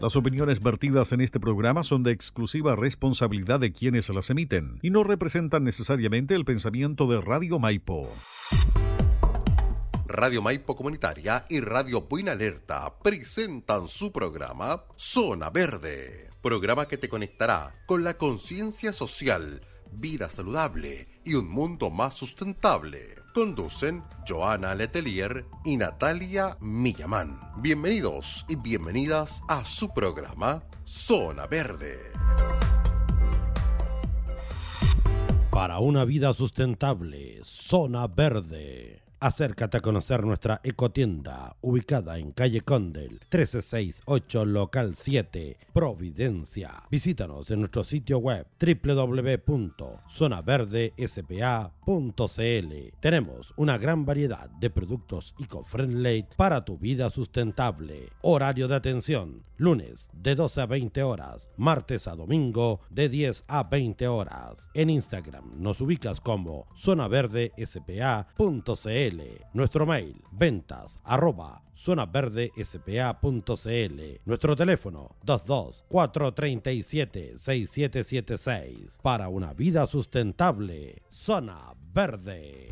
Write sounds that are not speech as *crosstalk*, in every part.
Las opiniones vertidas en este programa son de exclusiva responsabilidad de quienes las emiten y no representan necesariamente el pensamiento de Radio Maipo. Radio Maipo Comunitaria y Radio Buena Alerta presentan su programa Zona Verde, programa que te conectará con la conciencia social, vida saludable y un mundo más sustentable. Conducen Joana Letelier y Natalia Millamán. Bienvenidos y bienvenidas a su programa Zona Verde. Para una vida sustentable, Zona Verde. Acércate a conocer nuestra ecotienda ubicada en calle Condel 1368 local 7 Providencia. Visítanos en nuestro sitio web www.zonaverdespa.cl. Tenemos una gran variedad de productos eco-friendly para tu vida sustentable. Horario de atención lunes de 12 a 20 horas, martes a domingo de 10 a 20 horas. En Instagram nos ubicas como zonaverdespa.cl nuestro mail, ventas, arroba, zonaverdespa.cl. Nuestro teléfono, 22 437 6776. Para una vida sustentable, Zona Verde.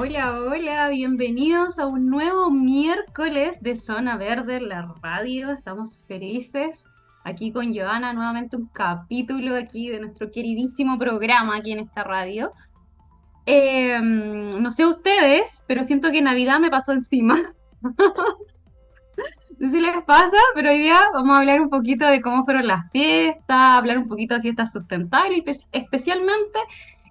Hola, hola, bienvenidos a un nuevo miércoles de Zona Verde la radio. Estamos felices aquí con Joana, nuevamente un capítulo aquí de nuestro queridísimo programa aquí en esta radio. Em, no sé ustedes, pero siento que Navidad me pasó encima. *laughs* no sé si les pasa, pero hoy día vamos a hablar un poquito de cómo fueron las fiestas, hablar un poquito de fiestas sustentables, especialmente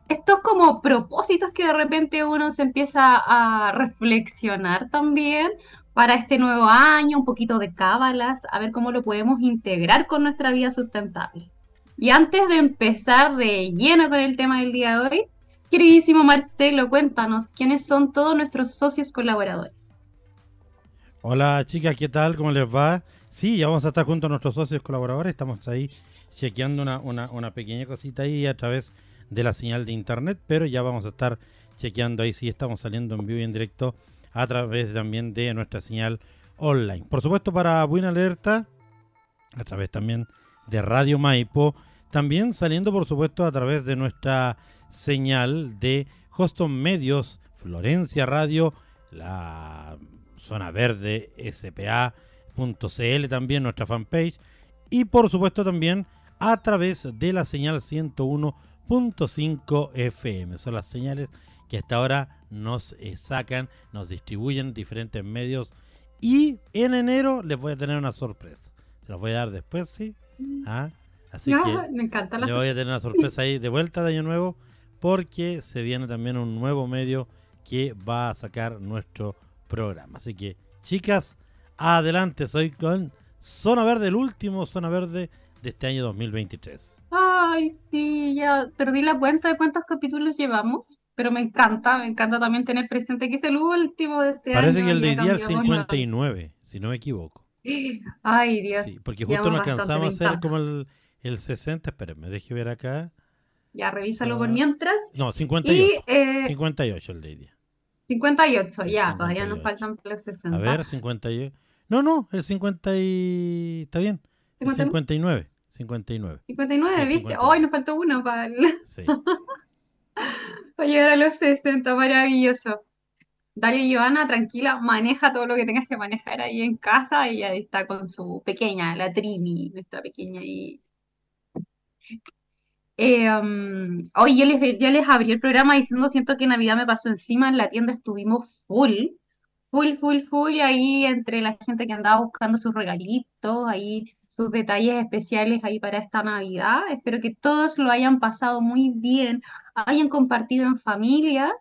estos como propósitos que de repente uno se empieza a reflexionar también para este nuevo año, un poquito de cábalas, a ver cómo lo podemos integrar con nuestra vida sustentable. Y antes de empezar de lleno con el tema del día de hoy, queridísimo Marcelo, cuéntanos quiénes son todos nuestros socios colaboradores. Hola chicas, ¿qué tal? ¿Cómo les va? Sí, ya vamos a estar junto a nuestros socios colaboradores, estamos ahí chequeando una, una, una pequeña cosita ahí a través la señal de internet, pero ya vamos a estar chequeando ahí si estamos saliendo en vivo y en directo a través también de nuestra señal online. Por supuesto, para Buena Alerta, a través también de Radio Maipo, también saliendo, por supuesto, a través de nuestra señal de Hoston Medios, Florencia Radio, la zona verde spa.cl también nuestra fanpage y por supuesto también a través de la señal 101 .5 FM. Son las señales que hasta ahora nos eh, sacan, nos distribuyen diferentes medios. Y en enero les voy a tener una sorpresa. Se los voy a dar después, ¿sí? ¿Ah? Así que me encanta la les voy a tener una sorpresa ahí de vuelta de año nuevo porque se viene también un nuevo medio que va a sacar nuestro programa. Así que, chicas, adelante, soy con Zona Verde, el último Zona Verde de este año 2023. Ay, sí, ya perdí la cuenta de cuántos capítulos llevamos, pero me encanta, me encanta también tener presente que es el último de este año. Parece que el de hoy día es 59, si no me equivoco. *gasps* Ay, Dios. Sí, porque justo nos alcanzamos a hacer como el, el 60, espérenme, deje ver acá. Ya, revísalo por mientras. No, 58. 58 el de hoy día. 58, ya, todavía nos faltan los 60. A ver, 58. No, no, el 50 y... está bien. 59. 59. 59, ¿viste? Hoy nos faltó uno para, sí. *laughs* para llegar a los 60, maravilloso. Dale, Joana, tranquila, maneja todo lo que tengas que manejar ahí en casa y ahí está con su pequeña, la Trini, nuestra pequeña ahí. Eh, um, hoy yo les, yo les abrí el programa diciendo, siento que Navidad me pasó encima, en la tienda estuvimos full, full, full, full, ahí entre la gente que andaba buscando sus regalitos, ahí sus detalles especiales ahí para esta Navidad. Espero que todos lo hayan pasado muy bien, hayan compartido en familia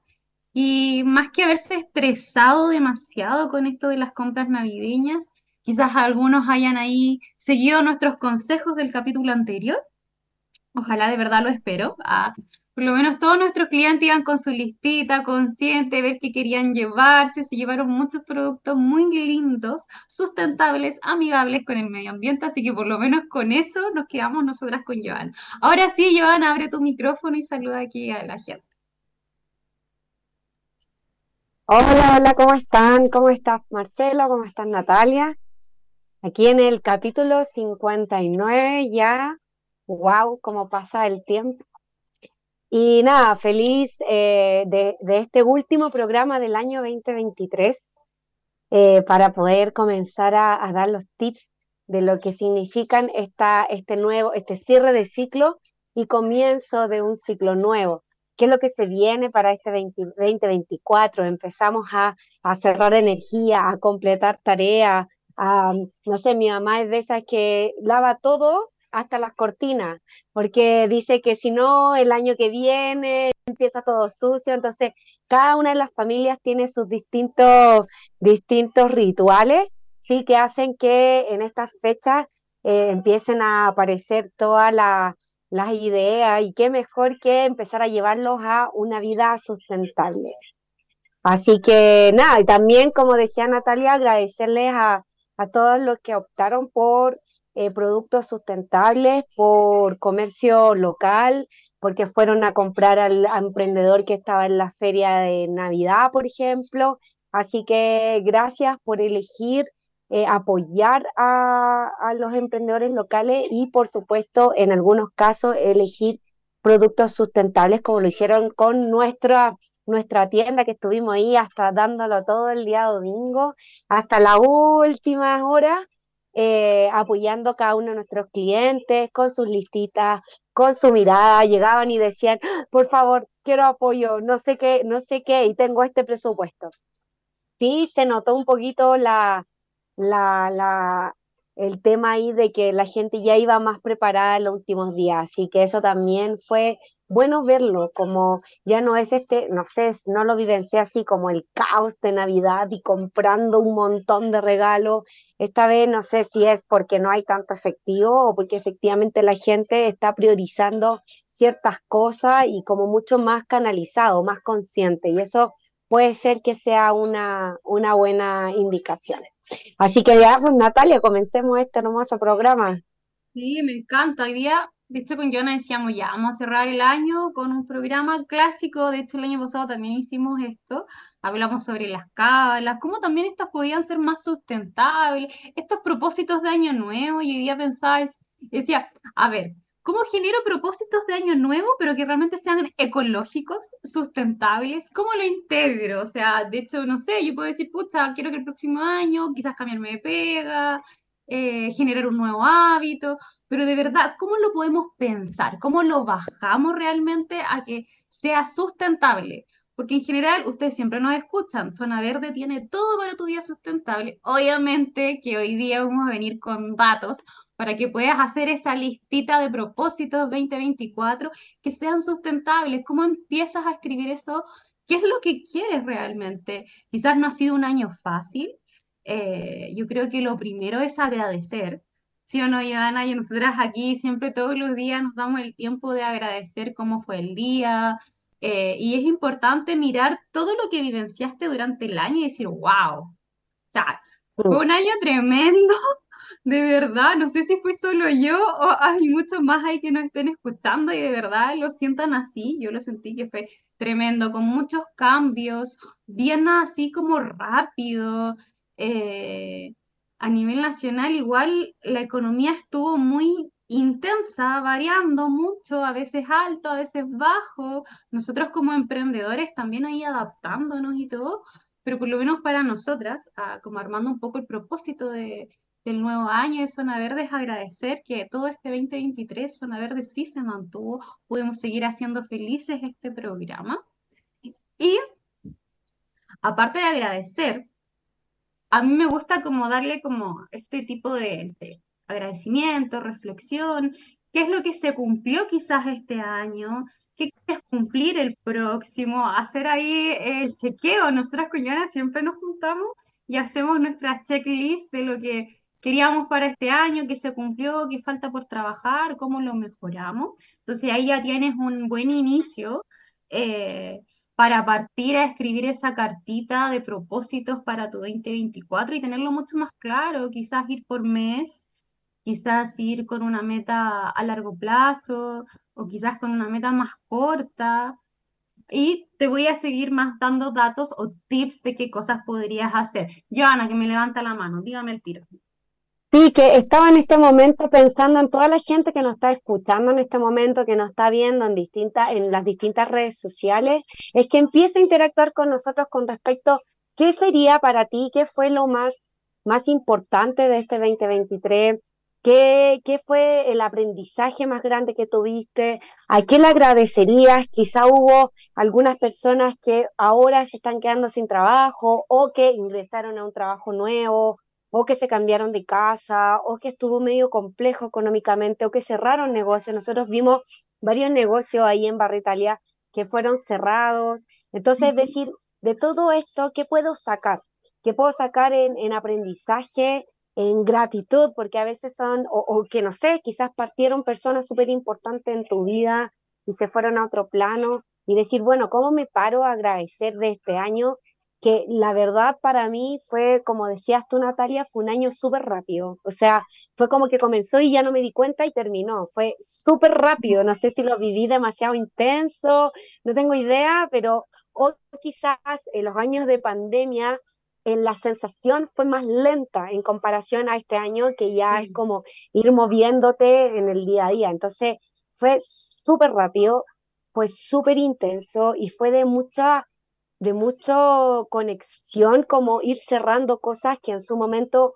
y más que haberse estresado demasiado con esto de las compras navideñas, quizás algunos hayan ahí seguido nuestros consejos del capítulo anterior. Ojalá de verdad lo espero. Ah, por lo menos todos nuestros clientes iban con su listita, consciente, ver qué querían llevarse, se llevaron muchos productos muy lindos, sustentables, amigables con el medio ambiente, así que por lo menos con eso nos quedamos nosotras con Joan. Ahora sí, Joan, abre tu micrófono y saluda aquí a la gente. Hola, hola, ¿cómo están? ¿Cómo estás Marcelo? ¿Cómo estás Natalia? Aquí en el capítulo 59 ya, wow, cómo pasa el tiempo. Y nada, feliz eh, de, este último programa del año 2023 eh, para poder comenzar a, dar los tips de lo que significan esta, este nuevo, este cierre de ciclo y comienzo de un ciclo nuevo. ¿Qué es lo que se viene para este 2024? Empezamos a, a cerrar energía, a completar tareas, a, no sé, mi mamá es de esas que lava todo hasta las cortinas, porque dice que si no, el año que viene empieza todo sucio, entonces cada una de las familias tiene sus distintos, distintos rituales, sí, que hacen que en estas fechas eh, empiecen a aparecer todas las ideas y qué mejor que empezar a llevarlos a una vida sustentable. Así que nada, y también como decía Natalia, agradecerles a, a todos los que optaron por eh, productos sustentables, por comercio local, porque fueron a comprar al emprendedor que estaba en la feria de Navidad, por ejemplo. Así que gracias por elegir eh, apoyar a, los emprendedores locales y, por supuesto, en algunos casos, elegir productos sustentables como lo hicieron con nuestra, nuestra tienda que estuvimos ahí hasta dándolo todo el día domingo, hasta la última hora. Eh, apoyando a cada uno de nuestros clientes con sus listitas, con su mirada, llegaban y decían, por favor, quiero apoyo, no sé qué, no sé qué, y tengo este presupuesto. Sí, se notó un poquito la, la, la, el tema ahí de que la gente ya iba más preparada en los últimos días, así que eso también fue bueno verlo, como ya no es este, no sé, no lo vivencié así como el caos de Navidad y comprando un montón de regalos. Esta vez no sé si es porque no hay tanto efectivo o porque efectivamente la gente está priorizando ciertas cosas y como mucho más canalizado, más consciente. Y eso puede ser que sea una, una buena indicación. Así que ya, pues Natalia, comencemos este hermoso programa. Sí, me encanta. Hoy día de hecho, con Jonah decíamos, ya, vamos a cerrar el año con un programa clásico. De hecho, el año pasado también hicimos esto. Hablamos sobre las cábalas, cómo también estas podían ser más sustentables, estos propósitos de año nuevo. Y hoy día pensaba, decía, a ver, ¿cómo genero propósitos de año nuevo, pero que realmente sean ecológicos, sustentables? ¿Cómo lo integro? O sea, de hecho, no sé, yo puedo decir, pucha, quiero que el próximo año quizás cambiarme de pega, eh, generar un nuevo hábito, pero de verdad, ¿cómo lo podemos pensar? ¿Cómo lo bajamos realmente a que sea sustentable? Porque en general ustedes siempre nos escuchan, Zona Verde tiene todo para tu día sustentable. Obviamente que hoy día vamos a venir con datos para que puedas hacer esa listita de propósitos 2024 que sean sustentables. ¿Cómo empiezas a escribir eso? ¿Qué es lo que quieres realmente? Quizás no ha sido un año fácil, eh, yo creo que lo primero es agradecer. ¿Sí o no, Ivana? Y nosotras aquí siempre todos los días nos damos el tiempo de agradecer cómo fue el día. Eh, y es importante mirar todo lo que vivenciaste durante el año y decir, wow. O sea, fue un año tremendo, *laughs* de verdad. No sé si fue solo yo o hay muchos más ahí que nos estén escuchando y de verdad lo sientan así. Yo lo sentí que fue tremendo, con muchos cambios, bien así como rápido. Eh, a nivel nacional igual la economía estuvo muy intensa, variando mucho, a veces alto, a veces bajo. Nosotros como emprendedores también ahí adaptándonos y todo, pero por lo menos para nosotras, como armando un poco el propósito de, del nuevo año de Zona Verde es agradecer que todo este 2023 Zona Verde sí se mantuvo, pudimos seguir haciendo felices este programa. Y aparte de agradecer, a mí me gusta como darle como este tipo de, agradecimiento, reflexión, qué es lo que se cumplió quizás este año, qué quieres cumplir el próximo, hacer ahí el chequeo. Nosotras con siempre nos juntamos y hacemos nuestra checklist de lo que queríamos para este año, qué se cumplió, qué falta por trabajar, cómo lo mejoramos. Entonces ahí ya tienes un buen inicio eh, para partir a escribir esa cartita de propósitos para tu 2024 y tenerlo mucho más claro, quizás ir por mes, quizás ir con una meta a largo plazo o quizás con una meta más corta. Y te voy a seguir más dando datos o tips de qué cosas podrías hacer. Joana, que me levanta la mano, dígame el tiro. Sí, que estaba en este momento pensando en toda la gente que nos está escuchando en este momento, que nos está viendo en distintas, en las distintas redes sociales, es que empiece a interactuar con nosotros con respecto, ¿qué sería para ti? ¿Qué fue lo más, más importante de este 2023? ¿Qué, ¿Qué fue el aprendizaje más grande que tuviste? ¿A qué le agradecerías? Quizá hubo algunas personas que ahora se están quedando sin trabajo o que ingresaron a un trabajo nuevo o que se cambiaron de casa, o que estuvo medio complejo económicamente, o que cerraron negocios. Nosotros vimos varios negocios ahí en Barritalia que fueron cerrados. Entonces, es decir, de todo esto, ¿qué puedo sacar? ¿Qué puedo sacar en, aprendizaje, en gratitud? Porque a veces son, o, o que no sé, quizás partieron personas súper importantes en tu vida y se fueron a otro plano y decir, bueno, ¿cómo me paro a agradecer de este año que la verdad para mí fue, como decías tú, Natalia, fue un año súper rápido. O sea, fue como que comenzó y ya no me di cuenta y terminó. Fue súper rápido. No sé si lo viví demasiado intenso, no tengo idea, pero o quizás en los años de pandemia en la sensación fue más lenta en comparación a este año que ya es como ir moviéndote en el día a día. Entonces fue súper rápido, fue súper intenso y fue de mucha de mucha conexión, como ir cerrando cosas que en su momento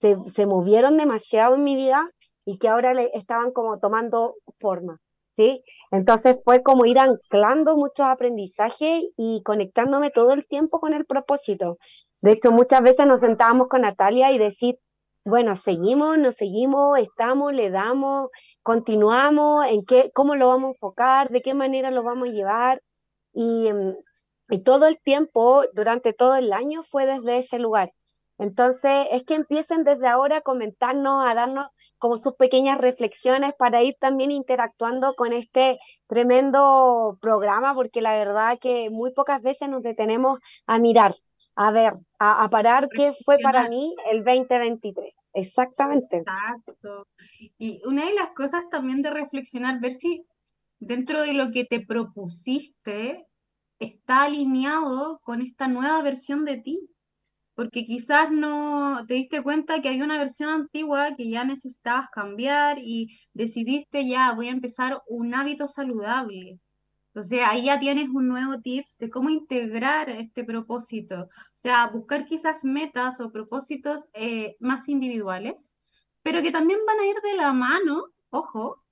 se, se, movieron demasiado en mi vida y que ahora le estaban como tomando forma, ¿sí? Entonces fue como ir anclando muchos aprendizajes y conectándome todo el tiempo con el propósito. De hecho, muchas veces nos sentábamos con Natalia y decir, bueno, seguimos, nos seguimos, estamos, le damos, continuamos, en qué, cómo lo vamos a enfocar, de qué manera lo vamos a llevar. Y, em, y todo el tiempo, durante todo el año, fue desde ese lugar. Entonces, es que empiecen desde ahora a comentarnos, a darnos como sus pequeñas reflexiones para ir también interactuando con este tremendo programa, porque la verdad que muy pocas veces nos detenemos a mirar, a ver, a, parar qué fue para mí el 2023. Exactamente. Exacto. Y una de las cosas también de reflexionar, ver si dentro de lo que te propusiste, está alineado con esta nueva versión de ti, porque quizás no te diste cuenta que hay una versión antigua que ya necesitabas cambiar y decidiste ya, voy a empezar un hábito saludable. Entonces ahí ya tienes un nuevo tips de cómo integrar este propósito. O sea, buscar quizás metas o propósitos eh, más individuales, pero que también van a ir de la mano, ojo,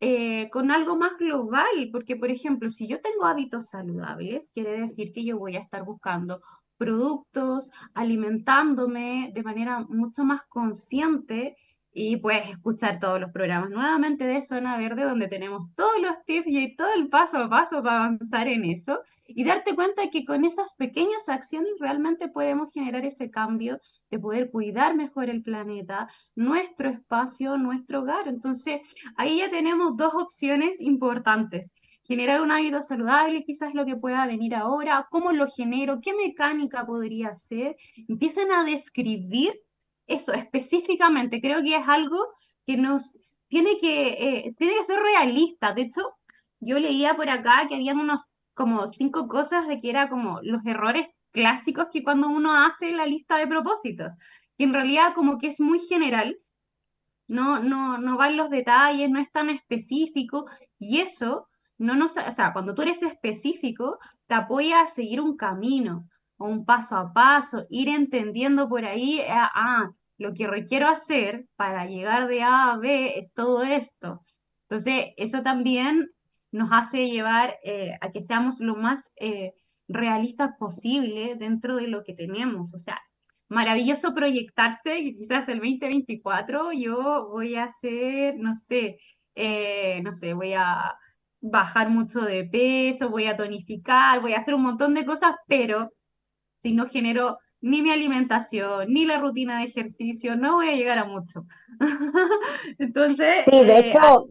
eh, con algo más global, porque por ejemplo, si yo tengo hábitos saludables, quiere decir que yo voy a estar buscando productos, alimentándome de manera mucho más consciente y puedes escuchar todos los programas nuevamente de Zona Verde, donde tenemos todos los tips y todo el paso a paso para avanzar en eso y darte cuenta que con esas pequeñas acciones realmente podemos generar ese cambio de poder cuidar mejor el planeta, nuestro espacio, nuestro hogar. Entonces, ahí ya tenemos dos opciones importantes generar un hábito saludable, quizás lo que pueda venir ahora, cómo lo genero, qué mecánica podría ser. Empiezan a describir eso específicamente, creo que es algo que nos tiene que, eh, tiene que ser realista. De hecho, yo leía por acá que habían unos como cinco cosas de que era como los errores clásicos que cuando uno hace la lista de propósitos, que en realidad como que es muy general, no, no, no va en los detalles, no es tan específico, y eso no nos, o sea, cuando tú eres específico, te apoya a seguir un camino un paso a paso, ir entendiendo por ahí, ah, ah, lo que requiero hacer para llegar de A a B es todo esto. Entonces, eso también nos hace llevar eh, a que seamos lo más eh, realistas posible dentro de lo que tenemos. O sea, maravilloso proyectarse, y quizás el 2024 yo voy a hacer, no sé, eh, no sé, voy a bajar mucho de peso, voy a tonificar, voy a hacer un montón de cosas, pero si no genero ni mi alimentación, ni la rutina de ejercicio, no voy a llegar a mucho. *laughs* Entonces, Sí, de hecho,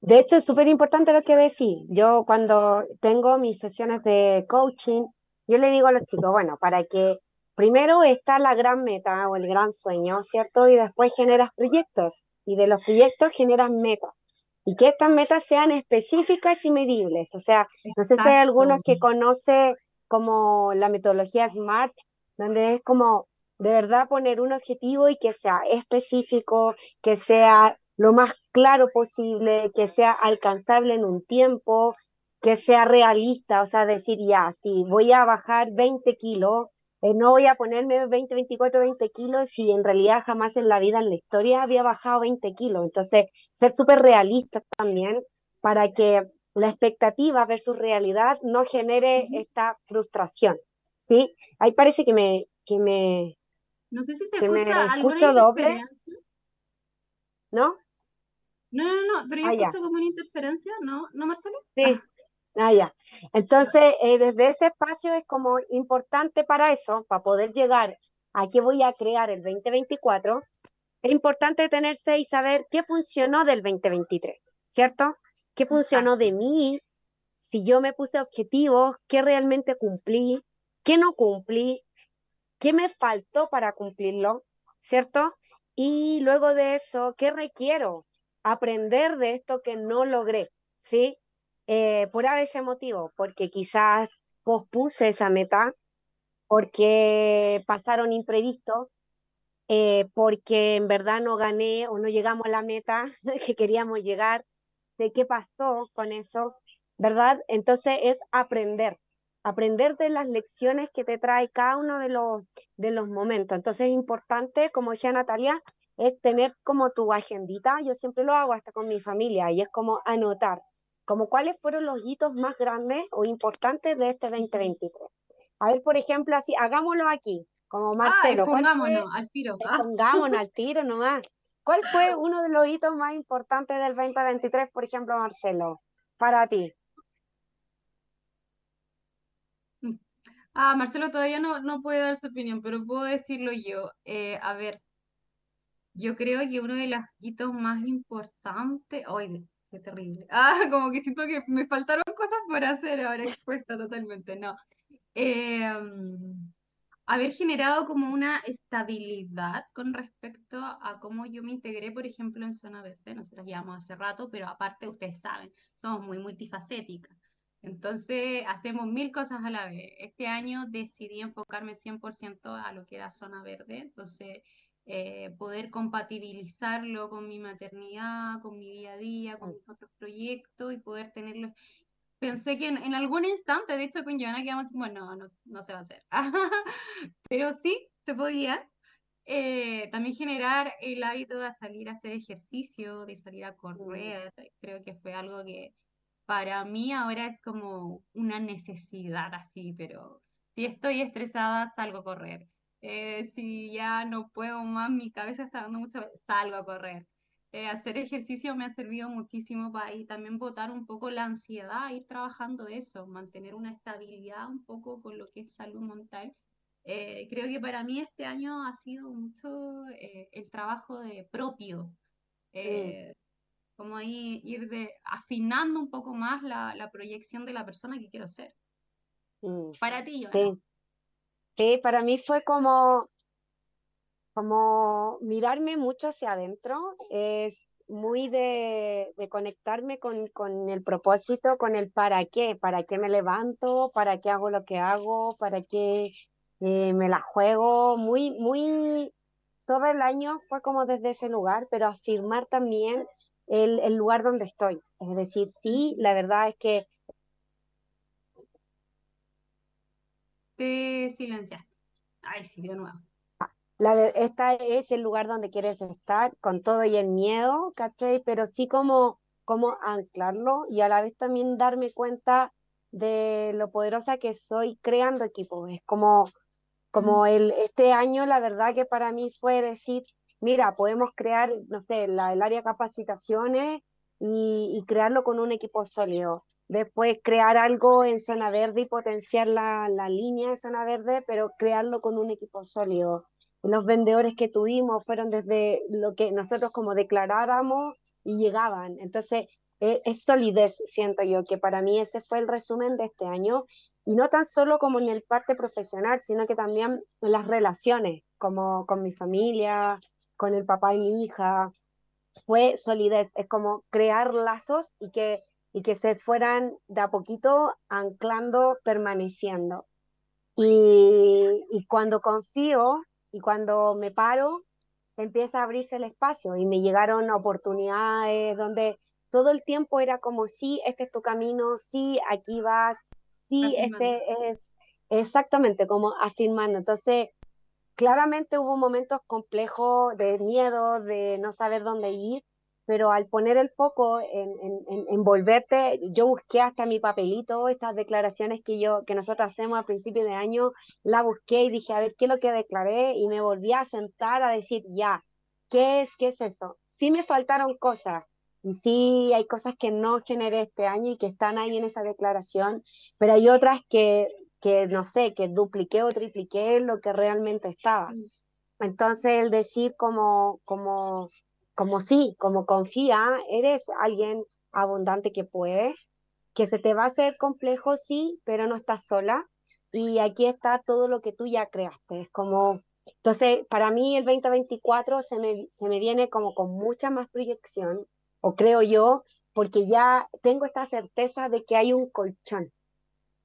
de hecho es súper importante lo que decís. Yo cuando tengo mis sesiones de coaching, yo le digo a los chicos, bueno, para que primero está la gran meta o el gran sueño, ¿cierto? Y después generas proyectos y de los proyectos generas metas. Y que estas metas sean específicas y medibles. O sea, no sé si hay algunos que conoce como la metodología SMART, donde es como de verdad poner un objetivo y que sea específico, que sea lo más claro posible, que sea alcanzable en un tiempo, que sea realista, o sea, decir ya, si voy a bajar 20 kilos, eh, no voy a ponerme 20, 24, 20 kilos si en realidad jamás en la vida, en la historia, había bajado 20 kilos. Entonces, ser súper realista también para que la expectativa versus realidad no genere esta frustración, ¿sí? Ahí parece que me, que me, No sé si se me escucha escucho doble. ¿no? No, no, no, pero yo Ah, ya, escucho como una interferencia, ¿no? ¿No, Marcelo? sí, ah, ya. Entonces, eh, desde ese espacio es como importante para eso, para poder llegar a qué voy a crear el 2024, es importante detenerse y saber qué funcionó del 2023, ¿cierto? ¿Qué funcionó de mí? Si yo me puse objetivos, ¿qué realmente cumplí? ¿Qué no cumplí? ¿Qué me faltó para cumplirlo? ¿Cierto? Y luego de eso, ¿qué requiero? Aprender de esto que no logré, ¿sí? Eh, por ese motivo, porque quizás pospuse esa meta, porque pasaron imprevistos, eh, porque en verdad no gané o no llegamos a la meta *laughs* que queríamos llegar, de qué pasó con eso, ¿verdad? Entonces es aprender, aprender de las lecciones que te trae cada uno de los, de los momentos. Entonces es importante, como decía Natalia, es tener como tu agendita, yo siempre lo hago hasta con mi familia, y es como anotar, como cuáles fueron los hitos más grandes o importantes de este Ujú. 2023. A ver, por ejemplo, así, hagámoslo aquí, como Ah, Marcelo, ¿cuál fue expongámonos al tiro. Ah, pongámonos al tiro nomás. ¿Cuál fue *laughs* uno de los hitos más importantes del 2023, por ejemplo, Marcelo, para ti? mm. Ah, Marcelo todavía no, no puede dar su opinión, pero puedo decirlo yo. Eh, a ver, yo creo que uno de los hitos más importantes. ¡Ay, qué terrible! *laughs* Ah, como que siento que me faltaron cosas por hacer ahora expuesta totalmente. No. Eh, haber generado como una estabilidad con respecto a cómo yo me integré, por ejemplo, en Zona Verde. Nosotros llevamos hace rato, pero aparte, ustedes saben, somos muy multifacéticas. Entonces, hacemos mil cosas a la vez. Este año decidí enfocarme 100% a lo que era Zona Verde. Entonces, eh, poder compatibilizarlo con mi maternidad, con mi día a día, con mis otros proyectos y poder tenerlo Pensé que en, en algún instante, de hecho con Joana quedamos así, bueno, no, no, no se va a hacer. *laughs* Pero sí, se podía. Eh, también generar el hábito de salir a hacer ejercicio, de salir a Mm, correr. Creo que fue algo que para mí ahora es como una necesidad así, pero si estoy estresada, salgo a correr. Eh, si ya no puedo más, mi cabeza está dando mucho, salgo a correr eh, hacer ejercicio me ha servido muchísimo para ir también botar un poco la ansiedad, ir trabajando eso, mantener una estabilidad un poco con lo que es salud mental. Eh, creo que para mí este año ha sido mucho eh, el trabajo de propio, mm, como ahí ir de, afinando un poco más la, la proyección de la persona que quiero ser. mm. Para ti, Joana. Sí, sí, para mí fue como, como mirarme mucho hacia adentro, es muy de, de conectarme con, con el propósito, con el para qué, para qué me levanto, para qué hago lo que hago, para qué eh, me la juego, muy, muy, todo el año fue como desde ese lugar, pero afirmar también el, el lugar donde estoy. Es decir, sí, la verdad es que Te silenciaste. Ay, sí, de nuevo. la, esta es el lugar donde quieres estar, con todo y el miedo, ¿cachai? Pero sí como, como anclarlo y a la vez también darme cuenta de lo poderosa que soy creando equipos. Es como, como el, este año, la verdad que para mí fue decir, mira, podemos crear, no sé, la, el área de capacitaciones y, y crearlo con un equipo sólido. Después crear algo en zona verde y potenciar la, la línea de zona verde, pero crearlo con un equipo sólido. Los vendedores que tuvimos fueron desde lo que nosotros como declaráramos y llegaban. Entonces, e, es, solidez, siento yo, que para mí ese fue el resumen de este año, y no tan solo como en el parte profesional, sino que también en las relaciones, como con mi familia, con el papá y mi hija, fue solidez, es como crear lazos y que, y que se fueran de a poquito anclando, permaneciendo. Y, y cuando confío y cuando me paro, empieza a abrirse el espacio y me llegaron oportunidades donde todo el tiempo era como, sí, este es tu camino, sí, aquí vas, sí, este es exactamente como afirmando. Entonces, claramente hubo momentos complejos de miedo, de no saber dónde ir, pero al poner el foco en, en, en, volverte, yo busqué hasta mi papelito, estas declaraciones que yo, que nosotros hacemos a principio de año, la busqué y dije, a ver, ¿qué es lo que declaré? Y me volví a sentar a decir, ya, ¿qué es, qué es eso? Sí me faltaron cosas, y sí, hay cosas que no generé este año y que están ahí en esa declaración, pero hay otras que, que no sé, que dupliqué o tripliqué lo que realmente estaba. Entonces, el decir como, como, como sí, como confía, eres alguien abundante que puede, que se te va a hacer complejo, sí, pero no estás sola. Y aquí está todo lo que tú ya creaste. Es como, entonces, para mí el 2024 se me, se me viene como con mucha más proyección, o creo yo, porque ya tengo esta certeza de que hay un colchón.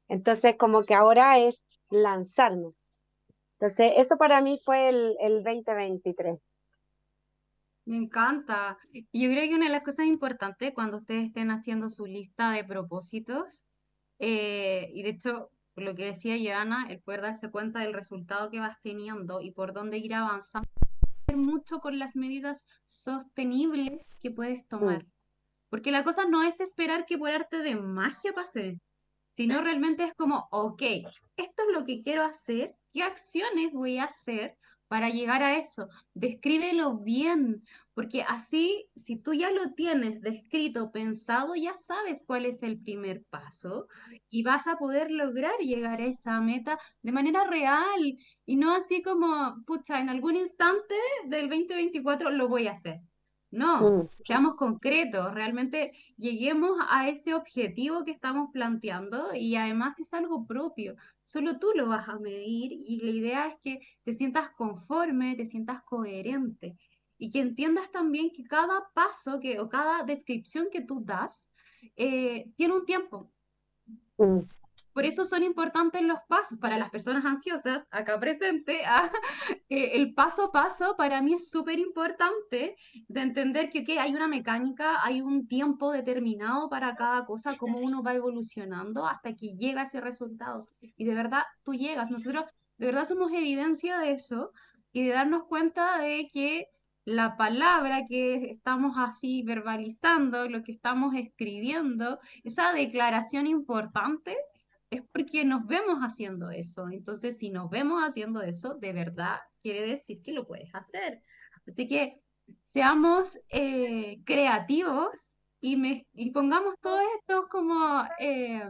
Entonces, como que ahora es lanzarnos. Entonces, eso para mí fue el, el 2023. Me encanta. Y yo creo que una de las cosas importantes cuando ustedes estén haciendo su lista de propósitos, eh, y de hecho, lo que decía Joana, el poder darse cuenta del resultado que vas teniendo y por dónde ir avanzando mucho con las medidas sostenibles que puedes tomar. Porque la cosa no es esperar que por arte de magia pase, sino *laughs* realmente es como, ok, esto es lo que quiero hacer, ¿qué acciones voy a hacer para llegar a eso. Descríbelo bien, porque así, si tú ya lo tienes descrito, pensado, ya sabes cuál es el primer paso y vas a poder lograr llegar a esa meta de manera real y no así como, pucha, en algún instante del 2024 lo voy a hacer. No, mm. seamos concretos, realmente lleguemos a ese objetivo que estamos planteando y además es algo propio, solo tú lo vas a medir y la idea es que te sientas conforme, te sientas coherente y que entiendas también que cada paso que, o cada descripción que tú das eh, tiene un tiempo. Mm. Por eso son importantes los pasos para las personas ansiosas, acá presente, *laughs* ah, el paso a paso para mí es súper importante de entender que hay una mecánica, hay un tiempo determinado para cada cosa, cómo uno va evolucionando hasta que llega ese resultado. Y de verdad, tú llegas, nosotros de verdad somos evidencia de eso y de darnos cuenta de que la palabra que estamos así verbalizando, lo que estamos escribiendo, esa declaración importante es porque nos vemos haciendo eso. Entonces, si nos vemos haciendo eso, de verdad quiere decir que lo puedes hacer. Así que seamos eh, creativos y, me, y, pongamos todos estos como eh,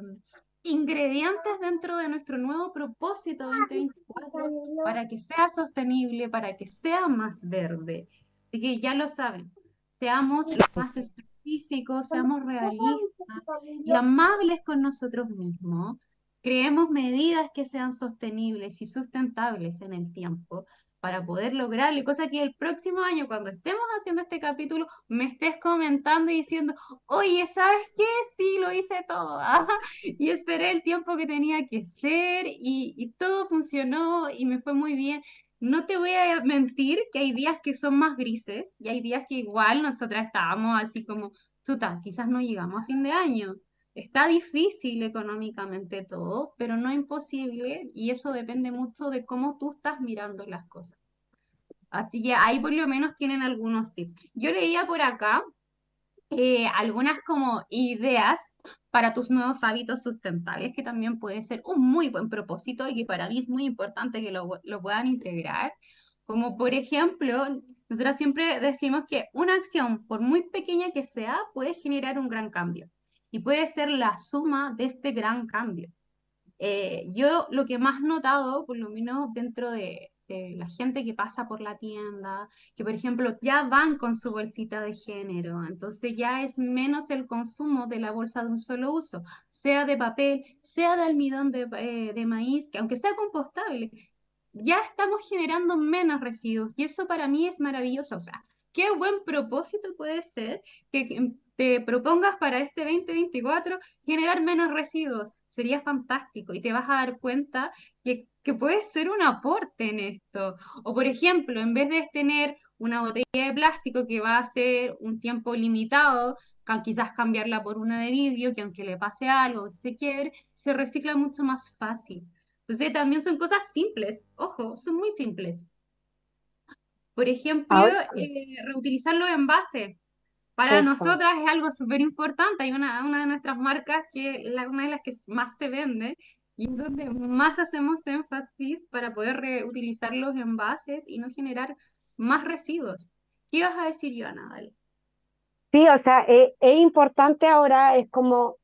ingredientes dentro de nuestro nuevo propósito 2024 para que sea sostenible, para que sea más verde. Así que ya lo saben, seamos más específicos, seamos realistas y amables con nosotros mismos creemos medidas que sean sostenibles y sustentables en el tiempo para poder lograrlo, cosa que el próximo año, cuando estemos haciendo este capítulo, me estés comentando y diciendo, oye, ¿sabes qué? Sí, lo hice todo, *laughs* y esperé el tiempo que tenía que ser y, y todo funcionó y me fue muy bien. No te voy a mentir que hay días que son más grises y hay días que igual nosotras estábamos así como, chuta, quizás no llegamos a fin de año, Está difícil económicamente todo, pero no imposible y eso depende mucho de cómo tú estás mirando las cosas. Así que ahí por lo menos tienen algunos tips. Yo leía por acá eh, algunas como ideas para tus nuevos hábitos sustentables, que también puede ser un muy buen propósito y que para mí es muy importante que lo, lo puedan integrar. Como por ejemplo, nosotros siempre decimos que una acción, por muy pequeña que sea, puede generar un gran cambio. Y puede ser la suma de este gran cambio. Eh, yo lo que más notado, por lo menos dentro de, la gente que pasa por la tienda, que por ejemplo ya van con su bolsita de género, entonces ya es menos el consumo de la bolsa de un solo uso, sea de papel, sea de almidón de, eh, de maíz, que aunque sea compostable, ya estamos generando menos residuos y eso para mí es maravilloso. O sea, qué buen propósito puede ser que te propongas para este 2024 generar menos residuos. Sería fantástico y te vas a dar cuenta que, que puedes ser un aporte en esto. O por ejemplo, en vez de tener una botella de plástico que va a ser un tiempo limitado, quizás cambiarla por una de vidrio, que aunque le pase algo, se quiebre, se recicla mucho más fácil. Entonces también son cosas simples, ojo, son muy simples. Por ejemplo, eh, reutilizar los envases. Para nosotras es algo súper importante. Hay una, una de nuestras marcas que es una de las que más se vende y donde más hacemos énfasis para poder reutilizar los envases y no generar más residuos. ¿Qué ibas a decir, Joana? Dale. Sí, o sea, eh, es importante ahora, es como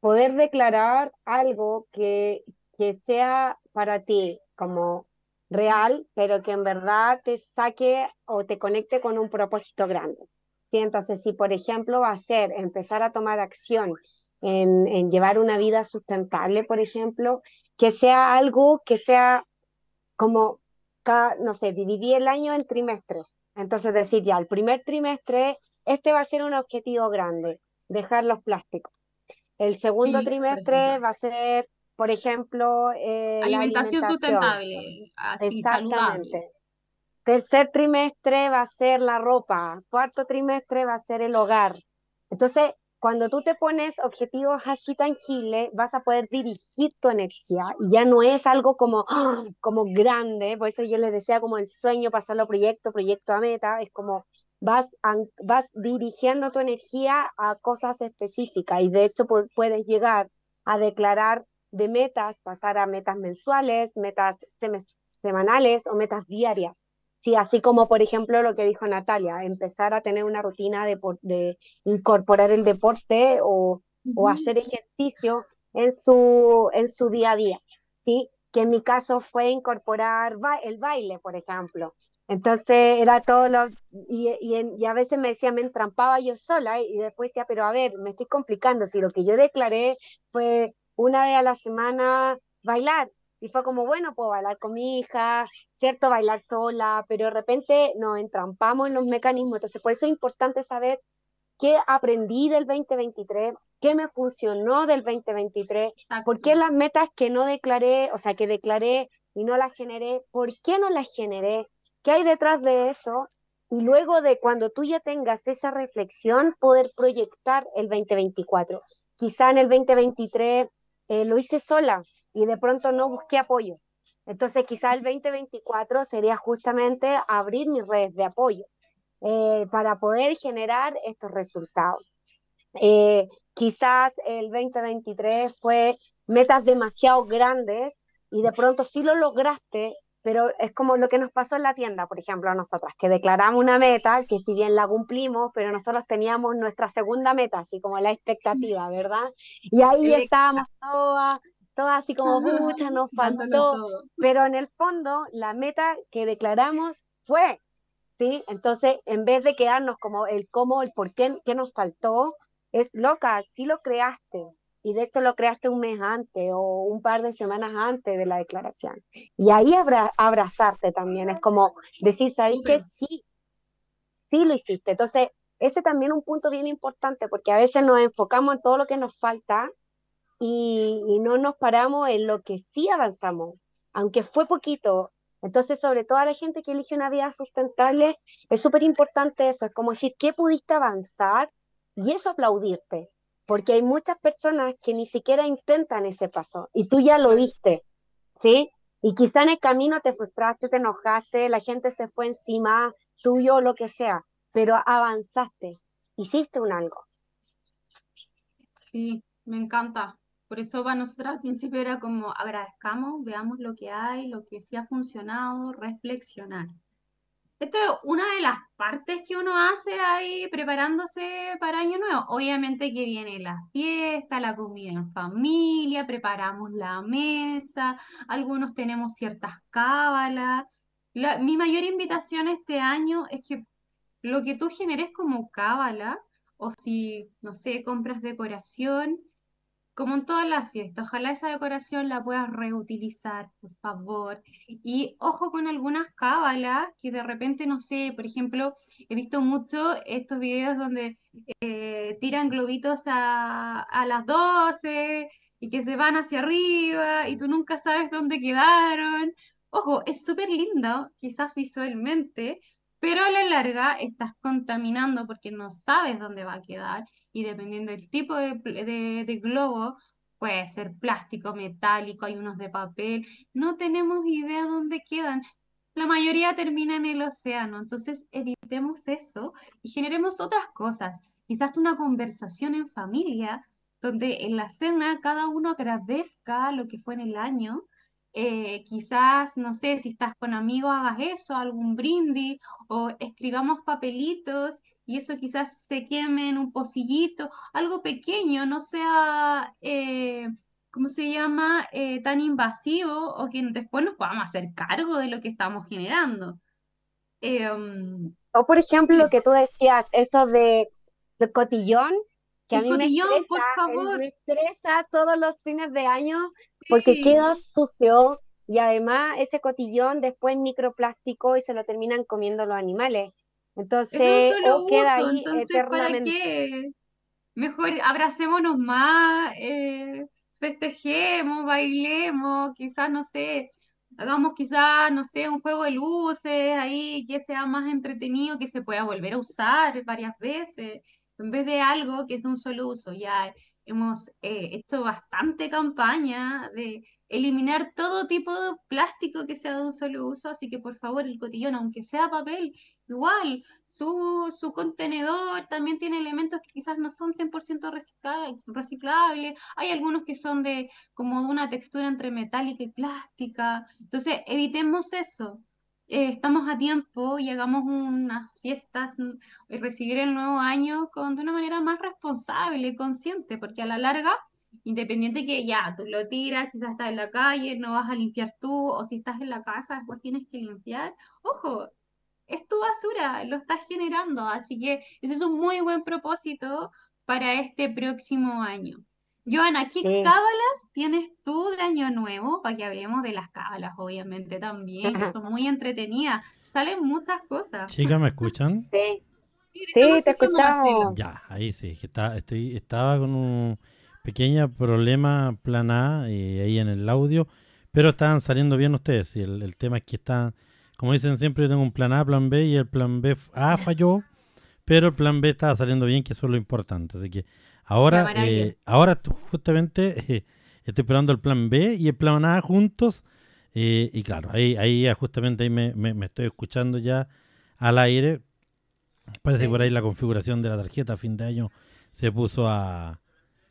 poder declarar algo que, que sea para ti como real, pero que en verdad te saque o te conecte con un propósito grande. ¿Sí? Entonces, si por ejemplo va a ser empezar a tomar acción en, en llevar una vida sustentable, por ejemplo, que sea algo que sea como, no sé, dividir el año en trimestres. Entonces decir ya, el primer trimestre, este va a ser un objetivo grande, dejar los plásticos. El segundo trimestre va a ser por ejemplo, eh, alimentación, sustentable, Exactamente. Tercer trimestre va a ser la ropa, cuarto trimestre va a ser el hogar. Entonces, cuando tú te pones objetivos así tangibles, vas a poder dirigir tu energía y ya no es algo como, como grande, por eso yo les decía como el sueño, pasarlo proyecto, proyecto a meta, es como vas, vas dirigiendo tu energía a cosas específicas y de hecho puedes llegar a declarar de metas, pasar a metas mensuales, metas semanales o metas diarias. Sí, así como por ejemplo lo que dijo Natalia, empezar a tener una rutina de, de incorporar el deporte o, o, hacer ejercicio en su, en su día a día, ¿sí? Que en mi caso fue incorporar el baile, por ejemplo. Entonces era todo lo... Y, y, y, a veces me decía, me entrampaba yo sola y después decía, pero a ver, me estoy complicando, si lo que yo declaré fue una vez a la semana bailar. Y fue como, bueno, puedo bailar con mi hija, ¿cierto? Bailar sola, pero de repente nos entrampamos en los mecanismos. Entonces, por eso es importante saber qué aprendí del 2023, qué me funcionó del 2023, por qué las metas que no declaré, o sea, que declaré y no las generé, por qué no las generé, qué hay detrás de eso. Y luego de cuando tú ya tengas esa reflexión, poder proyectar el 2024. Quizá en el 2023 eh, lo hice sola y de pronto no busqué apoyo. Entonces quizá el 2024 sería justamente abrir mis redes de apoyo eh, para poder generar estos resultados. Eh, quizás el 2023 fue metas demasiado grandes y de pronto sí lo lograste, pero es como lo que nos pasó en la tienda, por ejemplo, a nosotras, que declaramos una meta, que si bien la cumplimos, pero nosotros teníamos nuestra segunda meta, así como la expectativa, ¿verdad? Y ahí estábamos todas, todas así como, muchas, nos faltó, pero en el fondo la meta que declaramos fue, ¿sí? Entonces, en vez de quedarnos como el cómo, el por qué, qué nos faltó, es loca, sí lo creaste, y de hecho lo creaste un mes antes o un par de semanas antes de la declaración. Y ahí abrazarte también, es como decir, ¿sabéis que sí? Sí lo hiciste. Entonces, ese también es un punto bien importante porque a veces nos enfocamos en todo lo que nos falta y, y no nos paramos en lo que sí avanzamos, aunque fue poquito. Entonces, sobre todo a la gente que elige una vida sustentable, es súper importante eso, es como decir, ¿qué pudiste avanzar? Y eso aplaudirte porque hay muchas personas que ni siquiera intentan ese paso y tú ya lo diste, ¿sí? Y quizá en el camino te frustraste, te enojaste, la gente se fue encima tuyo, lo que sea, pero avanzaste, hiciste un algo. Sí, me encanta. Por eso para nosotros al principio era como agradezcamos, veamos lo que hay, lo que sí ha funcionado, reflexionar. Esto es una de las partes que uno hace ahí preparándose para Año Nuevo. Obviamente que viene la fiesta, la comida en familia, preparamos la mesa, algunos tenemos ciertas cábalas. mi mayor invitación este año es que lo que tú generes como cábala, o si, no sé, compras decoración, como en todas las fiestas, ojalá esa decoración la puedas reutilizar, por favor. Y ojo con algunas cábalas que de repente, no sé, por ejemplo, he visto mucho estos videos donde eh, tiran globitos a, a las 12 y que se van hacia arriba y tú nunca sabes dónde quedaron. Ojo, es súper lindo, quizás visualmente, pero a la larga estás contaminando porque no sabes dónde va a quedar y dependiendo del tipo de, globo, puede ser plástico, metálico, hay unos de papel, no tenemos idea dónde quedan. La mayoría termina en el océano, entonces evitemos eso y generemos otras cosas. Quizás una conversación en familia donde en la cena cada uno agradezca lo que fue en el año eh, quizás, no sé, si estás con amigos, hagas eso, algún brindis, o escribamos papelitos y eso quizás se queme en un pocillito, algo pequeño, no sea, eh, ¿cómo se llama?, eh, tan invasivo o que después nos podamos hacer cargo de lo que estamos generando. Um, o por ejemplo, lo que tú decías, eso de, de cotillón, que a mí me por favor. me estresa todos los fines de año porque queda sucio y además ese cotillón después microplástico y se lo terminan comiendo los animales. Entonces, queda ahí eternamente. ¿para qué? Mejor abracémonos más, eh, festejemos, bailemos, quizás, no sé, hagamos quizás, no sé, un juego de luces ahí que sea más entretenido, que se pueda volver a usar varias veces, en vez de algo que es de un solo uso. Ya hemos eh, hecho bastante campaña de eliminar todo tipo de plástico que sea de un solo uso, así que por favor el cotillón, aunque sea papel, igual su, su contenedor también tiene elementos que quizás no son 100% reciclables, hay algunos que son de como de una textura entre metálica y plástica, entonces evitemos eso. Eh, estamos a tiempo y hagamos unas fiestas y recibir el nuevo año con, de una manera más responsable, consciente, porque a la larga, independiente que ya tú lo tiras, quizás estás en la calle, no vas a limpiar tú, o si estás en la casa, después tienes que limpiar, ojo, es tu basura, lo estás generando, así que ese es un muy buen propósito para este próximo año. Joana, ¿qué cábalas tienes tú de Año Nuevo? Para que hablemos de las cábalas, obviamente, también, que son muy entretenidas. Salen muchas cosas. Chicas, ¿me escuchan? *laughs* Sí. Sí, te escuchamos. Ya, ahí sí, que está, estoy, estaba con un pequeño problema plan A eh, ahí en el audio, pero estaban saliendo bien ustedes. Y el, tema es que están, como dicen siempre, yo tengo un plan A, plan B y el plan B A falló, pero el plan B estaba saliendo bien, que eso es lo importante. Así que Ahora, eh, ahora justamente eh, estoy esperando el plan B y el plan A juntos. Eh, y claro, ahí, ahí justamente ahí me, me, estoy escuchando ya al aire. Parece que por ahí la configuración de la tarjeta a fin de año se puso a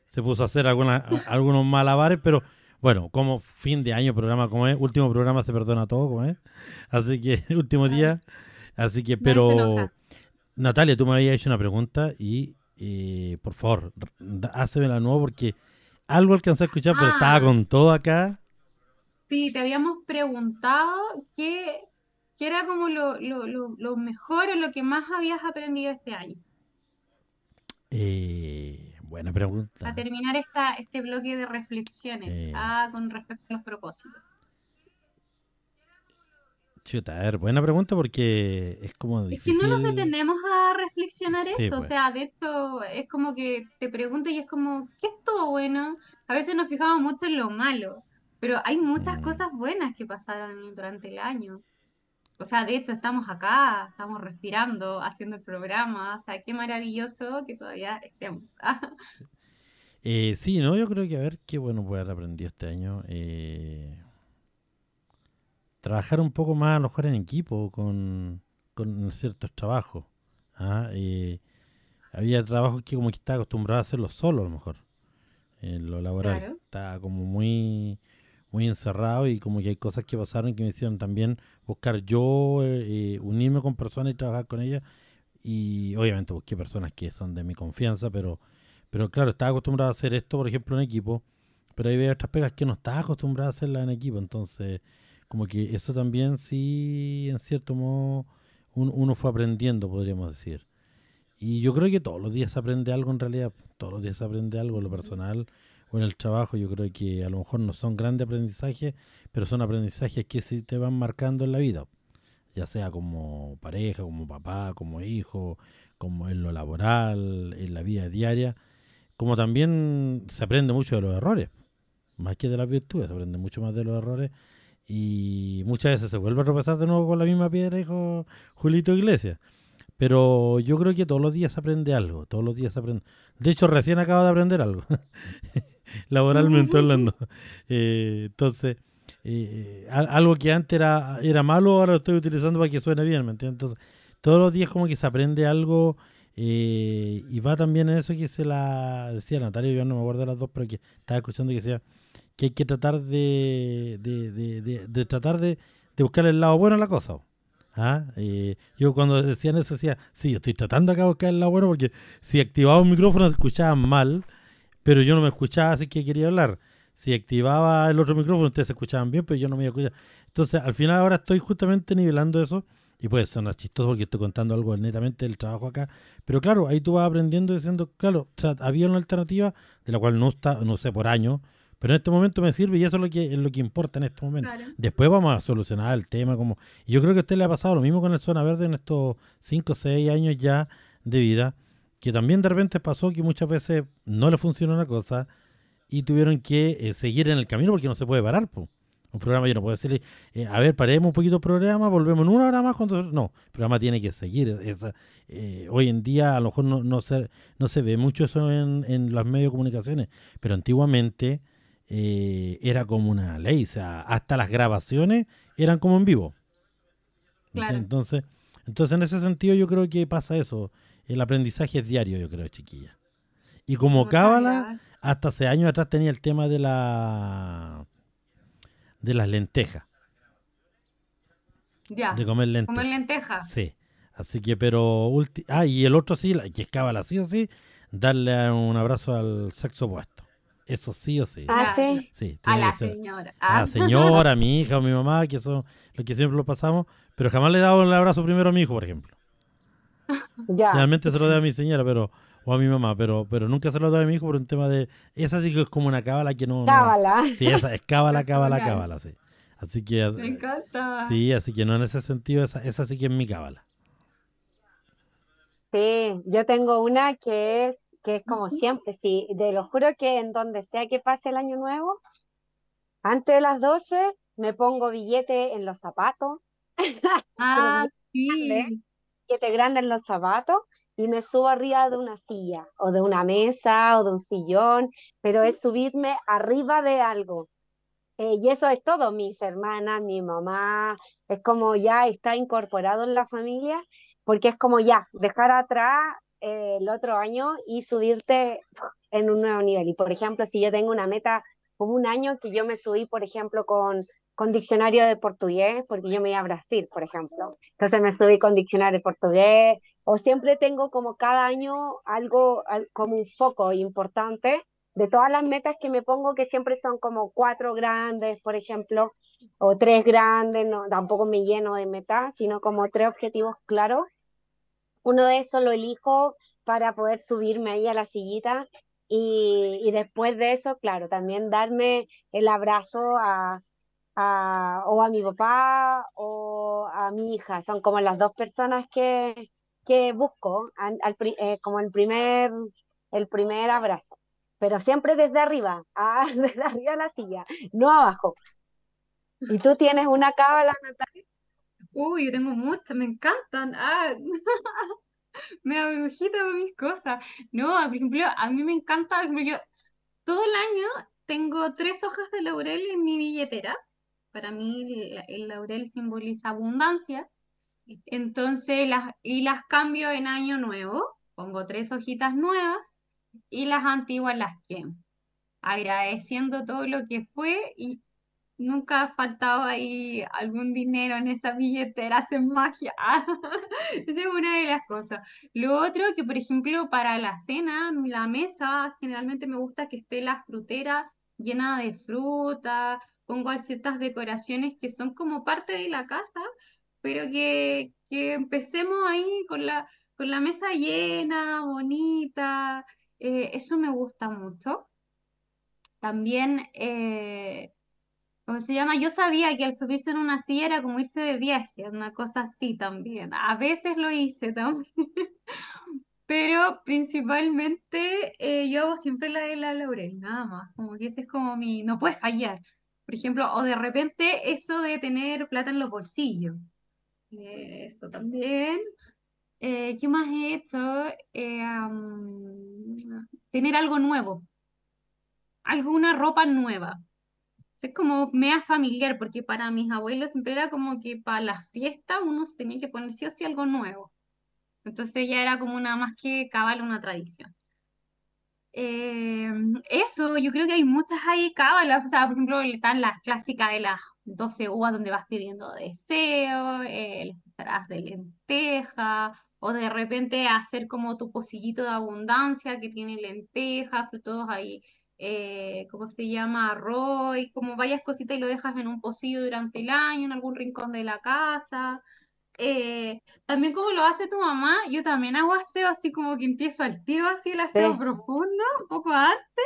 se puso a hacer algunos malabares, pero bueno, como fin de año, programa como es, último programa se perdona todo, como es. Así que, *laughs* último día. Así que, pero Natalia, tú me habías hecho una pregunta y eh, por favor, hácemela nuevo porque algo alcancé a escuchar, pero estaba ah. con todo acá. Sí, te habíamos preguntado qué, era como lo, lo, mejor o lo que más habías aprendido este año. Eh, buena pregunta. A terminar esta, este bloque de reflexiones eh. ah, con respecto a los propósitos. Chuta, a ver, buena pregunta porque es como difícil. Es que no nos detenemos a reflexionar eso, o pues. sea, de esto es como que te preguntas y es como, ¿qué es todo bueno? A veces nos fijamos mucho en lo malo, pero hay muchas mm. cosas buenas que pasaron durante el año. O sea, de hecho estamos acá, estamos respirando, haciendo el programa, o sea, qué maravilloso que todavía estemos. *laughs* sí. Eh, sí, ¿no? Yo creo que a ver qué bueno puede haber aprendido este año. Eh trabajar un poco más a lo mejor en equipo con, ciertos trabajos. ¿ah? había trabajos que como que estaba acostumbrado a hacerlo solo a lo mejor. En lo laboral. Estaba como muy muy encerrado y como que hay cosas que pasaron que me hicieron también buscar yo eh, unirme con personas y trabajar con ellas y obviamente busqué personas que son de mi confianza, pero, pero claro, estaba acostumbrado a hacer esto, por ejemplo, en equipo, pero hay otras pegas que no estaba acostumbrado a hacerla en equipo, entonces como que eso también sí, en cierto modo, uno fue aprendiendo, podríamos decir. Y yo creo que todos los días se aprende algo en realidad, todos los días se aprende algo en lo personal o en el trabajo. Yo creo que a lo mejor no son grandes aprendizajes, pero son aprendizajes que sí te van marcando en la vida, ya sea como pareja, como papá, como hijo, como en lo laboral, en la vida diaria, como también se aprende mucho de los errores, más que de las virtudes, se aprende mucho más de los errores y muchas veces se vuelve a tropezar de nuevo con la misma piedra, hijo Julito Iglesias. Pero yo creo que todos los días se aprende algo, todos los días se aprende. De hecho, recién acabo de aprender algo, *laughs* laboralmente hablando. *laughs* Eh, entonces, eh, algo que antes era, era malo, ahora lo estoy utilizando para que suene bien, ¿me entiendes? Entonces, todos los días como que se aprende algo eh, y va también en eso que se la decía Natalia, yo no me acuerdo de las dos, pero que estaba escuchando que decía que hay que tratar de, de, tratar de, buscar el lado bueno a la cosa. ¿Ah? Eh, yo cuando decían eso decía, sí, estoy tratando acá de buscar el lado bueno porque si activaba un micrófono se escuchaba mal, pero yo no me escuchaba así que quería hablar. Si activaba el otro micrófono ustedes se escuchaban bien, pero yo no me iba a escuchar. Entonces al final ahora estoy justamente nivelando eso y puede sonar chistoso porque estoy contando algo netamente del trabajo acá, pero claro, ahí tú vas aprendiendo diciendo, claro, o sea, había una alternativa de la cual no está, no sé, por año, pero en este momento me sirve y eso es lo que, es lo que importa en este momento. Después vamos a solucionar el tema. como Yo creo que a usted le ha pasado lo mismo con el Zona Verde en estos 5 o 6 años ya de vida, que también de repente pasó que muchas veces no le funcionó una cosa y tuvieron que eh, seguir en el camino porque no se puede parar. Un programa yo no puedo decirle, eh, a ver, paremos un poquito el programa, volvemos en una hora más. Cuando... No, el programa tiene que seguir. Esa, eh, hoy en día a lo mejor no, no, se, no se ve mucho eso en, en los medios de comunicaciones, pero antiguamente eh, era como una ley, o sea, hasta las grabaciones eran como en vivo. Entonces, entonces, en ese sentido yo creo que pasa eso. El aprendizaje es diario, yo creo, chiquilla. Y como Cábala, hasta hace años atrás tenía el tema de la de las lentejas. Ya. De comer lentejas. Comer lentejas. Sí. Así que, pero. Ah, y el otro sí, que es Cábala sí o sí, darle un abrazo al sexo opuesto. Eso sí o sí. Ah, sí. a la señora. A la ah. señora, a *laughs* mi hija o mi mamá, que son los que siempre lo pasamos. Pero jamás le he dado el abrazo primero a mi hijo, por ejemplo. Ya. Generalmente se lo doy a *laughs* mi señora, pero o a mi mamá, pero pero nunca se lo doy a mi hijo por un tema de... Esa sí que es como una cábala que no... Cábala. sí, esa es cábala, *laughs* cábala, cábala, sí. Así que... Me encanta. Sí, así que no en ese sentido, esa, esa sí que es mi cábala. Sí, yo tengo una que es que es como siempre, sí, de lo juro que en donde sea que pase el año nuevo, antes de las 12 me pongo billete en los zapatos. *laughs* Ah, sí. Billete grande en los zapatos y me subo arriba de una silla o de una mesa o de un sillón, pero es subirme arriba de algo. Eh, y eso es todo, mis hermanas, mi mamá, es como ya está incorporado en la familia, porque es como ya, dejar atrás el otro año y subirte en un nuevo nivel. Y por ejemplo, si yo tengo una meta, hubo un año que yo me subí, por ejemplo, con, con diccionario de portugués, porque yo me iba a Brasil, por ejemplo. Entonces me subí con diccionario de portugués, o siempre tengo como cada año algo, como un foco importante de todas las metas que me pongo, que siempre son como cuatro grandes, por ejemplo, o tres grandes, no, tampoco me lleno de metas, sino como tres objetivos claros uno de esos lo elijo para poder subirme ahí a la sillita y, después de eso, claro, también darme el abrazo a, o a mi papá o a mi hija. Son como las dos personas que, que busco al, eh, como el primer, el primer abrazo. Pero siempre desde arriba, *laughs* desde arriba de la silla, no abajo. ¿Y tú tienes una cábala, Natalia? Uy, yo tengo muchas, me encantan. Ah, *laughs* me da brujita con mis cosas. No, por ejemplo, a mí me encanta, por ejemplo, yo todo el año tengo tres hojas de laurel en mi billetera. Para mí el, laurel simboliza abundancia. Entonces, las, y las cambio en año nuevo. Pongo tres hojitas nuevas y las antiguas las quemo. Agradeciendo todo lo que fue y nunca ha faltado ahí algún dinero en esa billetera, hacen magia. *laughs* Esa es una de las cosas. Lo otro, que por ejemplo para la cena, la mesa, generalmente me gusta que esté la frutera llena de fruta, pongo ciertas decoraciones que son como parte de la casa, pero que, que empecemos ahí con la, con la mesa llena, bonita, eh, eso me gusta mucho. También, eh, ¿cómo se llama? Yo sabía que al subirse en una silla era como irse de viaje, una cosa así también. A veces lo hice también. *laughs* Pero principalmente eh, yo hago siempre la de la laurel, nada más. Como que ese es como mi, no puedes fallar. Por ejemplo, o de repente eso de tener plata en los bolsillos. Eh, eso también. Eh, ¿qué más he hecho? tener algo nuevo. Alguna ropa nueva. Es como mea familiar, porque para mis abuelos siempre era como que para las fiestas uno tenía que poner sí o sí algo nuevo. Entonces ya era como una más que cabal una tradición. Eh, eso, yo creo que hay muchas ahí cábalas, o sea, por ejemplo, están las clásicas de las 12 uvas donde vas pidiendo deseos, eh, las de lenteja, o de repente hacer como tu pocillito de abundancia que tiene lentejas, frutos ahí, eh, ¿cómo se llama? Arroz, y como varias cositas y lo dejas en un pocillo durante el año, en algún rincón de la casa. Eh, también como lo hace tu mamá, yo también hago aseo, así como que empiezo al tiro, así el aseo profundo, un poco antes,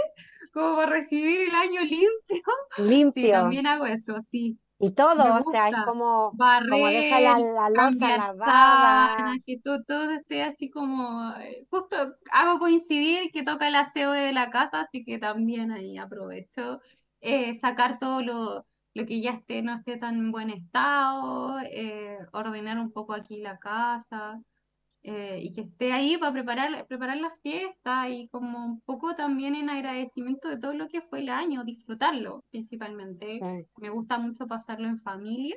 como para recibir el año limpio. *laughs* Limpio. Sí, también hago eso, sí. Y todo, o sea, es como, como deja la, la losa lavada. que todo, todo esté así como, eh, justo hago coincidir que toca el aseo de la casa, así que también ahí aprovecho eh, sacar todo lo lo que ya esté, no esté tan en buen estado, eh, ordenar un poco aquí la casa eh, y que esté ahí para preparar, preparar la fiesta y como un poco también en agradecimiento de todo lo que fue el año, disfrutarlo principalmente. Me gusta mucho pasarlo en familia.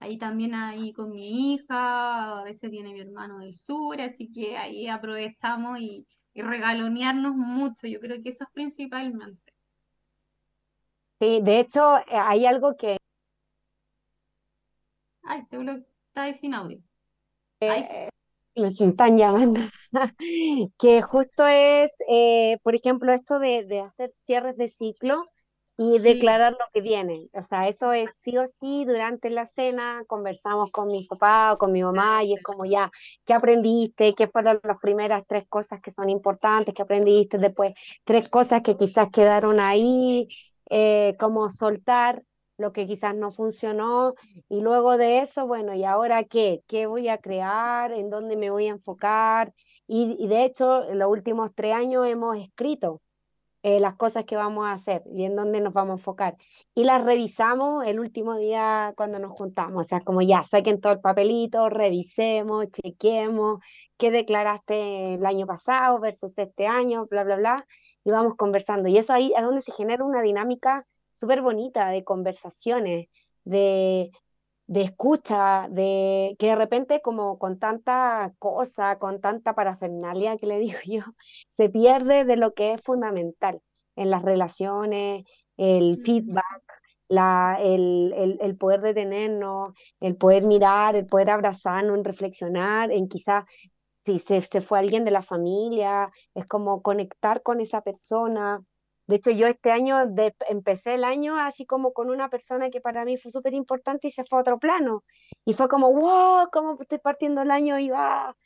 Ahí también ahí con mi hija, a veces viene mi hermano del sur, así que ahí aprovechamos y, y regalonearnos mucho. Yo creo que eso es principalmente. Sí, de hecho, eh, hay algo que... Ay, te está sin audio. Eh, están llamando. *laughs* que justo es, eh, por ejemplo, esto de, hacer cierres de ciclo y declarar lo que viene. O sea, eso es sí o sí durante la cena, conversamos con mi papá o con mi mamá y es como ya, ¿qué aprendiste? ¿Qué fueron las primeras tres cosas que son importantes que aprendiste? Después, tres cosas que quizás quedaron ahí eh, como soltar lo que quizás no funcionó y luego de eso, bueno, ¿y ahora qué? ¿Qué voy a crear? ¿En dónde me voy a enfocar? Y, de hecho, en los últimos tres años hemos escrito eh, las cosas que vamos a hacer y en dónde nos vamos a enfocar. Y las revisamos el último día cuando nos juntamos, o sea, como ya saquen todo el papelito, revisemos, chequemos qué declaraste el año pasado versus este año, bla, bla, bla y vamos conversando. Y eso ahí es donde se genera una dinámica súper bonita de conversaciones, de, de escucha, de que de repente como con tanta cosa, con tanta parafernalia que le *laughs* digo yo, se pierde de lo que es fundamental en las relaciones, el feedback, la, el, el, el, poder detenernos, el poder mirar, el poder abrazarnos, en reflexionar, en quizá si se, se fue alguien de la familia, es como conectar con esa persona. De hecho, yo este año empecé el año así como con una persona que para mí fue súper importante y se fue a otro plano. Y fue como, wow, ¿cómo estoy partiendo el año? Y va.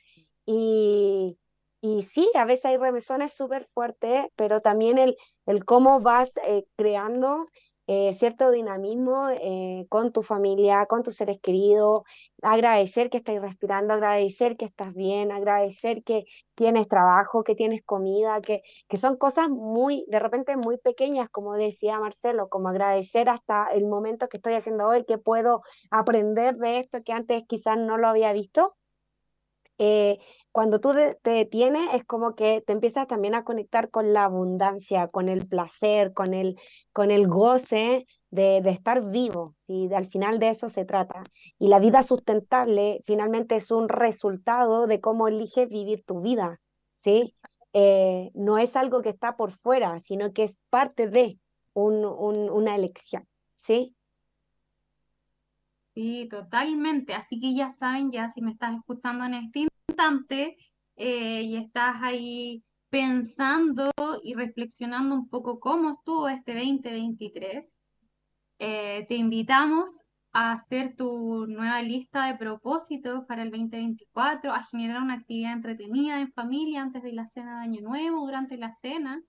Y, y sí, a veces hay remesones súper fuertes, pero también el, el cómo vas eh, creando eh, cierto dinamismo eh, con tu familia, con tus seres queridos, agradecer que estás respirando, agradecer que estás bien, agradecer que tienes trabajo, que tienes comida, que, que son cosas muy, de repente muy pequeñas, como decía Marcelo, como agradecer hasta el momento que estoy haciendo hoy, que puedo aprender de esto que antes quizás no lo había visto. Eh, cuando tú te detienes es como que te empiezas también a conectar con la abundancia, con el placer, con el, con el goce de, estar vivo, ¿sí? al final de eso se trata. Y la vida sustentable finalmente es un resultado de cómo eliges vivir tu vida, ¿sí? Eh, no es algo que está por fuera, sino que es parte de una elección, ¿sí? Sí, totalmente. Así que ya saben, ya si me estás escuchando en este instante eh, y estás ahí pensando y reflexionando un poco cómo estuvo este 2023, eh, te invitamos a hacer tu nueva lista de propósitos para el 2024, a generar una actividad entretenida en familia antes de la cena de Año Nuevo, durante la cena,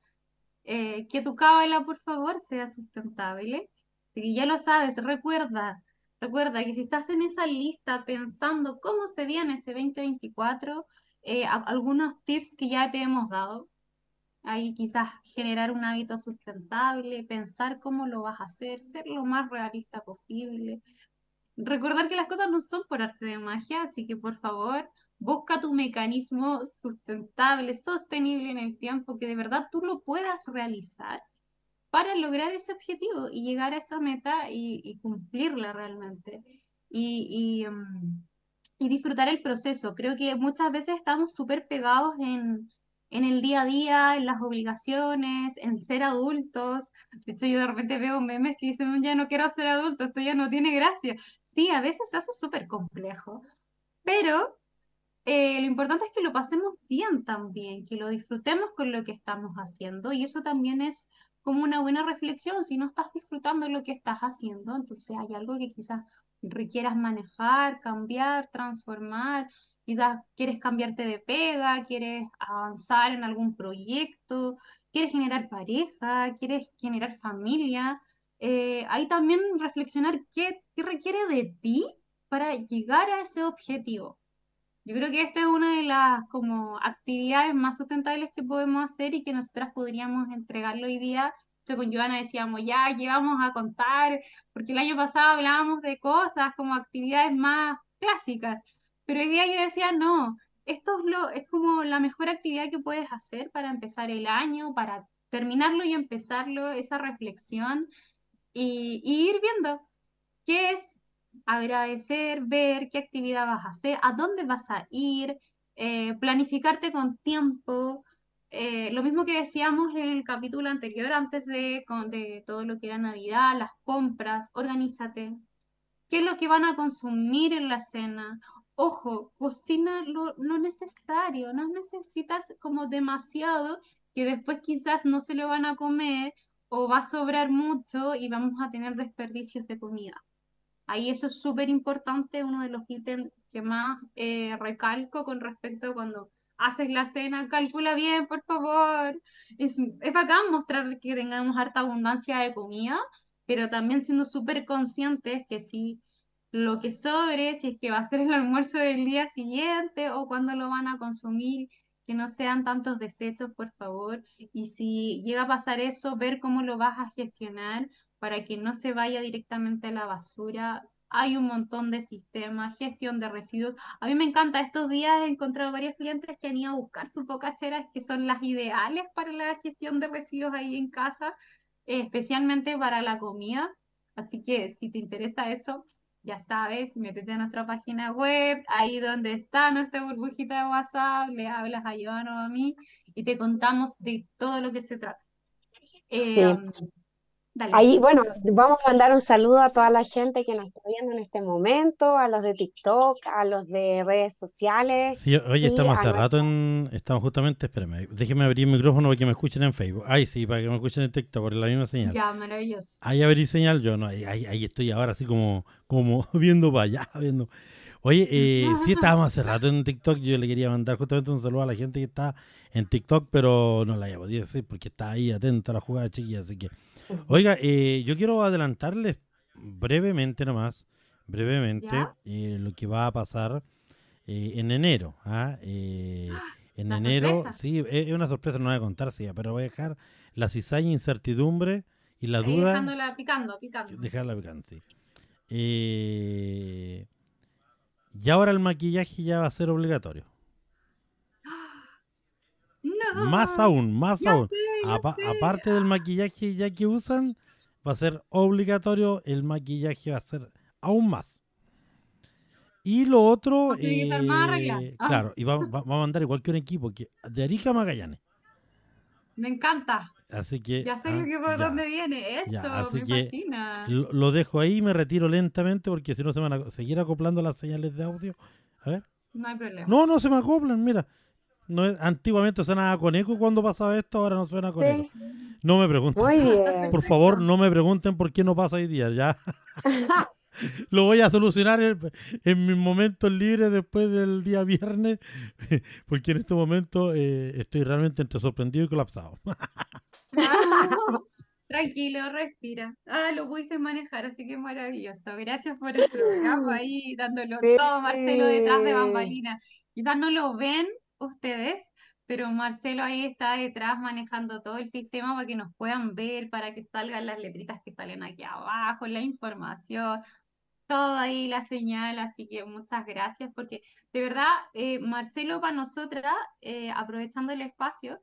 eh, que tu cábala, por favor, sea sustentable. Que ya lo sabes, recuerda, recuerda que si estás en esa lista pensando cómo se viene ese 2024, eh, algunos tips que ya te hemos dado, ahí quizás generar un hábito sustentable, pensar cómo lo vas a hacer, ser lo más realista posible. Recordar que las cosas no son por arte de magia, así que por favor, busca tu mecanismo sustentable, sostenible en el tiempo, que de verdad tú lo puedas realizar para lograr ese objetivo y llegar a esa meta y, cumplirla realmente. Y, mm, y disfrutar el proceso. Creo que muchas veces estamos súper pegados en, en el día a día, en las obligaciones, en ser adultos. De hecho, yo de repente veo memes que dicen, ya no quiero ser adulto, esto ya no tiene gracia. Sí, a veces se hace súper complejo, pero eh, lo importante es que lo pasemos bien también, que lo disfrutemos con lo que estamos haciendo y eso también es como una buena reflexión. Si no estás disfrutando lo que estás haciendo, entonces hay algo que quizás requieras manejar, cambiar, transformar. Quizás quieres cambiarte de pega, quieres avanzar en algún proyecto, quieres generar pareja, quieres generar familia. Eh, ahí también reflexionar qué, qué requiere de ti para llegar a ese objetivo. Yo creo que esta es una de las como actividades más sustentables que podemos hacer y que nosotras podríamos entregarlo hoy día con Joana decíamos, ya, ¿qué vamos a contar? Porque el año pasado hablábamos de cosas como actividades más clásicas, pero hoy día yo decía, no, esto es, lo, es como la mejor actividad que puedes hacer para empezar el año, para terminarlo y empezarlo, esa reflexión y, ir viendo qué es agradecer, ver qué actividad vas a hacer, a dónde vas a ir, eh, planificarte con tiempo, eh, lo mismo que decíamos en el capítulo anterior, antes de, todo lo que era Navidad, las compras, organízate. ¿Qué es lo que van a consumir en la cena? Ojo, cocina lo, lo necesario, no necesitas como demasiado que después quizás no se lo van a comer o va a sobrar mucho y vamos a tener desperdicios de comida. Ahí eso es súper importante, uno de los ítems que más eh, recalco con respecto a cuando haces la cena, calcula bien, por favor. Es, es bacán mostrar que tengamos harta abundancia de comida, pero también siendo súper conscientes que si lo que sobre, si es que va a ser el almuerzo del día siguiente o cuando lo van a consumir, que no sean tantos desechos, por favor. Y si llega a pasar eso, ver cómo lo vas a gestionar para que no se vaya directamente a la basura hay un montón de sistemas, gestión de residuos. A mí me encanta, estos días he encontrado varios clientes que han ido a buscar sus bocacheras que son las ideales para la gestión de residuos ahí en casa, especialmente para la comida. Así que si te interesa eso, ya sabes, métete a nuestra página web, ahí donde está nuestra burbujita de WhatsApp, le hablas a Joana o a mí y te contamos de todo lo que se trata. Eh, Ahí, bueno, vamos a mandar un saludo a toda la gente que nos está viendo en este momento, a los de TikTok, a los de redes sociales. Sí, oye, estamos hace rato en. Estamos justamente, espérame, déjeme abrir el micrófono para que me escuchen en Facebook. Ahí sí, para que me escuchen en TikTok, por la misma señal. Ya, maravilloso. Ahí abrí señal, yo no, ahí, ahí, estoy ahora así como, como *laughs* viendo para allá, viendo. Oye, eh, sí *laughs* estábamos hace rato en TikTok, yo le quería mandar justamente un saludo a la gente que está en TikTok, pero no la había podido decir porque está ahí atenta a la jugada chiquilla, así que Oiga, eh, yo quiero adelantarles brevemente nomás, brevemente, eh, lo que va a pasar eh, en enero. ¿ah? en enero, sí, es una sorpresa, no voy a contar, sí, pero voy a dejar la cizaña, incertidumbre y la duda. Dejándola picando, picando. Dejarla picando, sí. y ahora el maquillaje ya va a ser obligatorio. Más aún, más aún. Aparte del maquillaje ya que usan, va a ser obligatorio, el maquillaje va a ser aún más. Y lo otro, eh, ah. claro, y *laughs* va, a mandar igual que un equipo que de Arica Magallanes. Me encanta. Así que. Ya sé ah, que por ya. dónde viene, eso, Ya, así me que fascina. Lo, lo dejo ahí y me retiro lentamente porque si no se van a seguir acoplando las señales de audio. A ver. No hay problema. No, no se me acoplan, mira. No es- antiguamente sonaba con eco cuando pasaba esto, ahora no suena con eco. Sí, No me pregunten. muy bien. Por favor, no me pregunten por qué no pasa hoy día. Ya *laughs* *laughs* lo voy a solucionar en, en mis momentos libres después del día viernes, *laughs* porque en este momento eh, estoy realmente entre sorprendido y colapsado. Ah, tranquilo, respira. Ah, lo pudiste manejar, así que maravilloso. Gracias por el programa ahí, dándolo Sí. todo, Marcelo, detrás de bambalinas. Quizás no lo ven ustedes, pero Marcelo ahí está detrás manejando todo el sistema para que nos puedan ver, para que salgan las letritas que salen aquí abajo, la información, todo ahí, la señal. Así que muchas gracias, porque de verdad, eh, Marcelo, para nosotras, eh, aprovechando el espacio,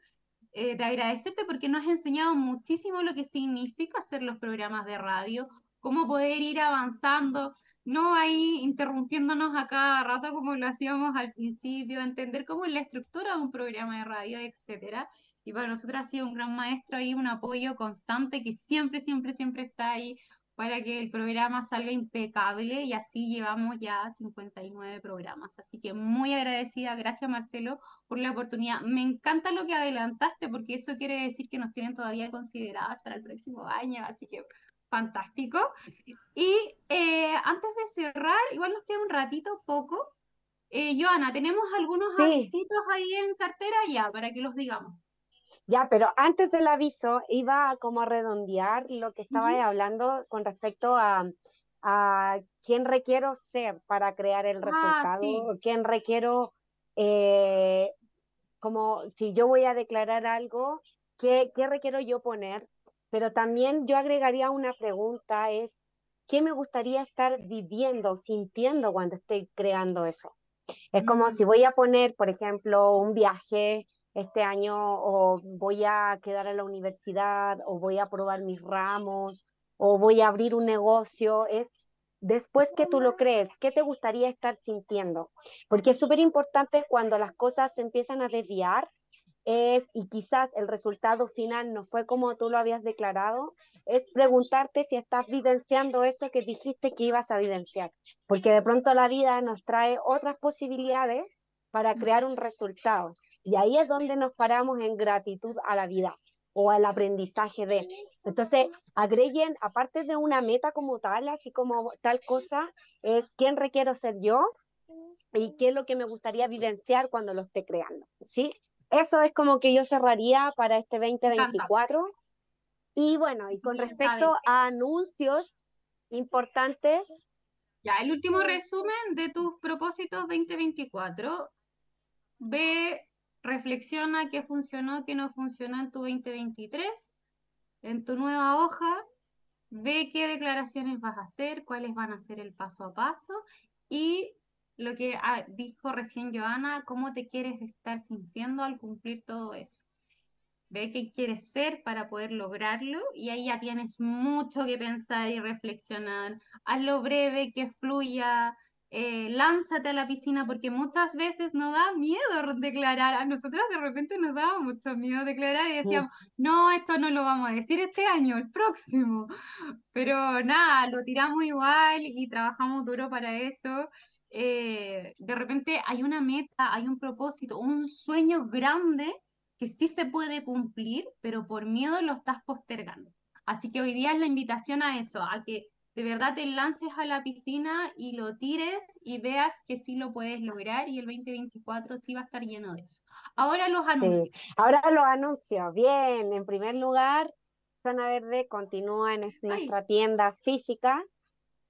eh, de agradecerte porque nos has enseñado muchísimo lo que significa hacer los programas de radio, cómo poder ir avanzando, no ahí interrumpiéndonos a cada rato como lo hacíamos al principio, entender cómo es la estructura de un programa de radio, etcétera. Y para nosotros ha sido un gran maestro ahí, un apoyo constante que siempre, siempre, siempre está ahí para que el programa salga impecable y así llevamos ya 59 programas. Así que muy agradecida, gracias Marcelo por la oportunidad. Me encanta lo que adelantaste porque eso quiere decir que nos tienen todavía consideradas para el próximo año, así que fantástico. Y eh, antes de cerrar, igual nos queda un ratito poco. Eh, Joana, tenemos algunos Sí. avisitos ahí en cartera ya para que los digamos. Ya, pero antes del aviso, iba a como a redondear lo que estaba hablando con respecto a, a quién requiero ser para crear el Ah, resultado, sí. quién requiero, eh, como si yo voy a declarar algo, ¿qué, qué requiero yo poner? Pero también yo agregaría una pregunta, es, ¿qué me gustaría estar viviendo, sintiendo cuando estoy creando eso? Es como Mm. si voy a poner, por ejemplo, un viaje este año o voy a quedar en la universidad o voy a probar mis ramos o voy a abrir un negocio. Es después que tú lo crees, ¿qué te gustaría estar sintiendo? Porque es súper importante cuando las cosas se empiezan a desviar es, y quizás el resultado final no fue como tú lo habías declarado, es preguntarte si estás vivenciando eso que dijiste que ibas a vivenciar, porque de pronto la vida nos trae otras posibilidades para crear un resultado. Y ahí es donde nos paramos en gratitud a la vida o al aprendizaje de. Entonces, agreguen, aparte de una meta como tal, así como tal cosa, es quién requiero ser yo y qué es lo que me gustaría vivenciar cuando lo esté creando, ¿sí? Eso es como que yo cerraría para este 2024. Y bueno, y con respecto a anuncios importantes, Ya, el último resumen de tus propósitos 2024. Ve, reflexiona qué funcionó, qué no funcionó en tu 2023, en tu nueva hoja. Ve qué declaraciones vas a hacer, cuáles van a ser el paso a paso y lo que ah, dijo recién Joana, cómo te quieres estar sintiendo al cumplir todo eso. Ve qué quieres ser para poder lograrlo y ahí ya tienes mucho que pensar y reflexionar. Hazlo breve, que fluya, eh, lánzate a la piscina porque muchas veces nos da miedo declarar. A nosotras de repente nos daba mucho miedo declarar y decíamos, no, esto no lo vamos a decir este año, el próximo. Pero nada, lo tiramos igual y trabajamos duro para eso. Eh, de repente hay una meta, hay un propósito, un sueño grande que sí se puede cumplir, pero por miedo lo estás postergando. Así que hoy día es la invitación a eso, a que de verdad te lances a la piscina y lo tires y veas que sí lo puedes lograr y el 2024 sí va a estar lleno de eso. Ahora los anuncios. sí. Ahora los anuncios. Bien, en primer lugar, Zona Verde continúa en es- nuestra tienda física.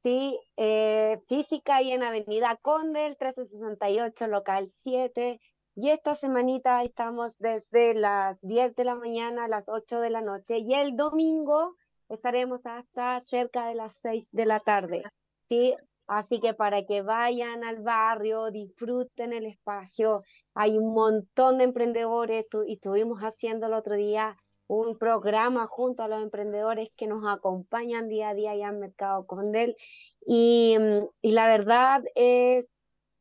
Sí, eh, física y en Avenida Conde, el 1368, local 7. Y esta semanita estamos desde las 10 de la mañana a las 8 de la noche. Y el domingo estaremos hasta cerca de las 6 de la tarde. Sí, así que para que vayan al barrio, disfruten el espacio. Hay un montón de emprendedores y estuvimos haciendo el otro día un programa junto a los emprendedores que nos acompañan día a día allá en Mercado Condel. Y, mm, y la verdad es,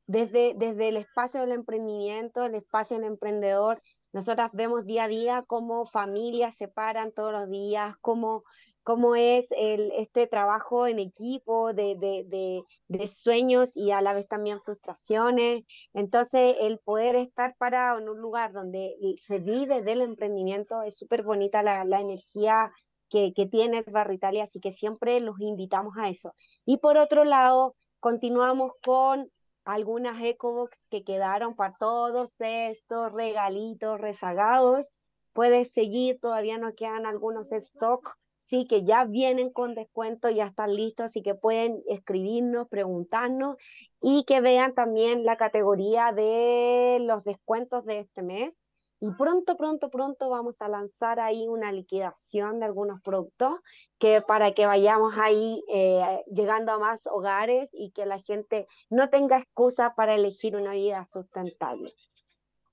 desde, desde el espacio del emprendimiento, el espacio del emprendedor, Nosotras vemos día a día cómo familias se paran todos los días, cómo, cómo es este trabajo en equipo de, de, de, sueños y a la vez también frustraciones. Entonces, el poder estar parado en un lugar donde se vive del emprendimiento es súper bonita la, la energía que, que, tiene el Barrio Italia, así que siempre los invitamos a eso. Y por otro lado, continuamos con algunas EcoBox que quedaron para todos estos regalitos rezagados. Puedes seguir, todavía no quedan algunos stock, sí, que ya vienen con descuento, ya están listos, así que pueden escribirnos, preguntarnos y que vean también la categoría de los descuentos de este mes y pronto, pronto, pronto vamos a lanzar ahí una liquidación de algunos productos que para que vayamos ahí eh, llegando a más hogares y que la gente no tenga excusa para elegir una vida sustentable.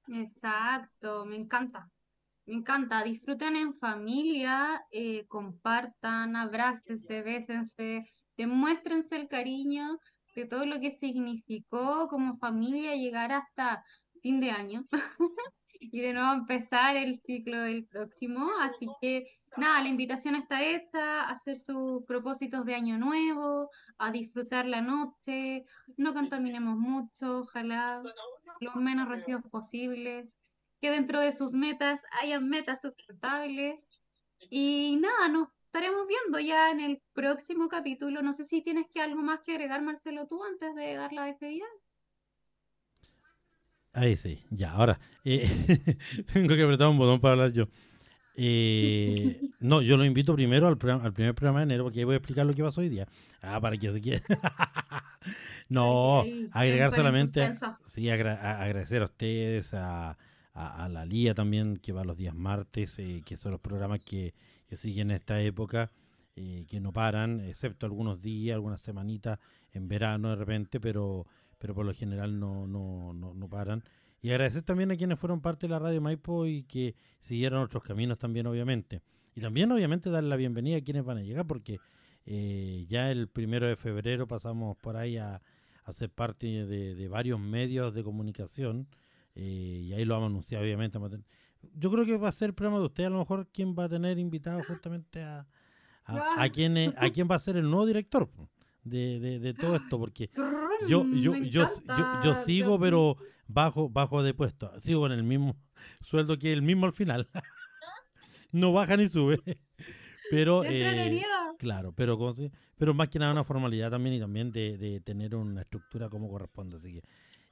Exacto, me encanta. Me encanta, disfruten en familia, eh, compartan, abrácense, bésense, demuéstrense el cariño de todo lo que significó como familia llegar hasta fin de año. *laughs* y de nuevo empezar el ciclo del próximo. Así que nada, la invitación está hecha, a hacer sus propósitos de año nuevo, a disfrutar la noche, no contaminemos mucho, ojalá los menos residuos posibles, que dentro de sus metas hayan metas sustentables. Y nada, nos estaremos viendo ya en el próximo capítulo. No sé si tienes que algo más que agregar, Marcelo, tú antes de dar la despedida. Ahí sí, ya, ahora. Eh, *laughs* tengo que apretar un botón para hablar yo. Eh, no, yo lo invito primero al, al, primer programa de enero porque ahí voy a explicar lo que pasó hoy día. Ah, para que se quiera. *laughs* no, agregar solamente. Sí, agradecer a ustedes, a, a, la Lía también, que va los días martes, eh, que son los programas que, que siguen esta época, que no paran, excepto algunos días, algunas semanitas en verano de repente, pero pero por lo general no, no, no, no paran. Y agradecer también a quienes fueron parte de la radio Maipo y que siguieron otros caminos también, obviamente. Y también, obviamente, darle la bienvenida a quienes van a llegar, porque eh, ya el primero de febrero pasamos por ahí a, a ser parte de, varios medios de comunicación. Eh, y ahí lo vamos a anunciar, obviamente. Yo creo que va a ser el programa de usted, a lo mejor, quien va a tener invitado justamente a, a, a, quién, a quién va a ser el nuevo director de, de, de todo esto, porque yo, yo, yo, yo, sigo, pero bajo, bajo de puesto. Sigo con el mismo *laughs* sueldo que el mismo al final. *laughs* no baja ni sube. *laughs* Pero, eh, claro, pero, pero más que nada una formalidad también y también de, de tener una estructura como corresponde. Así que,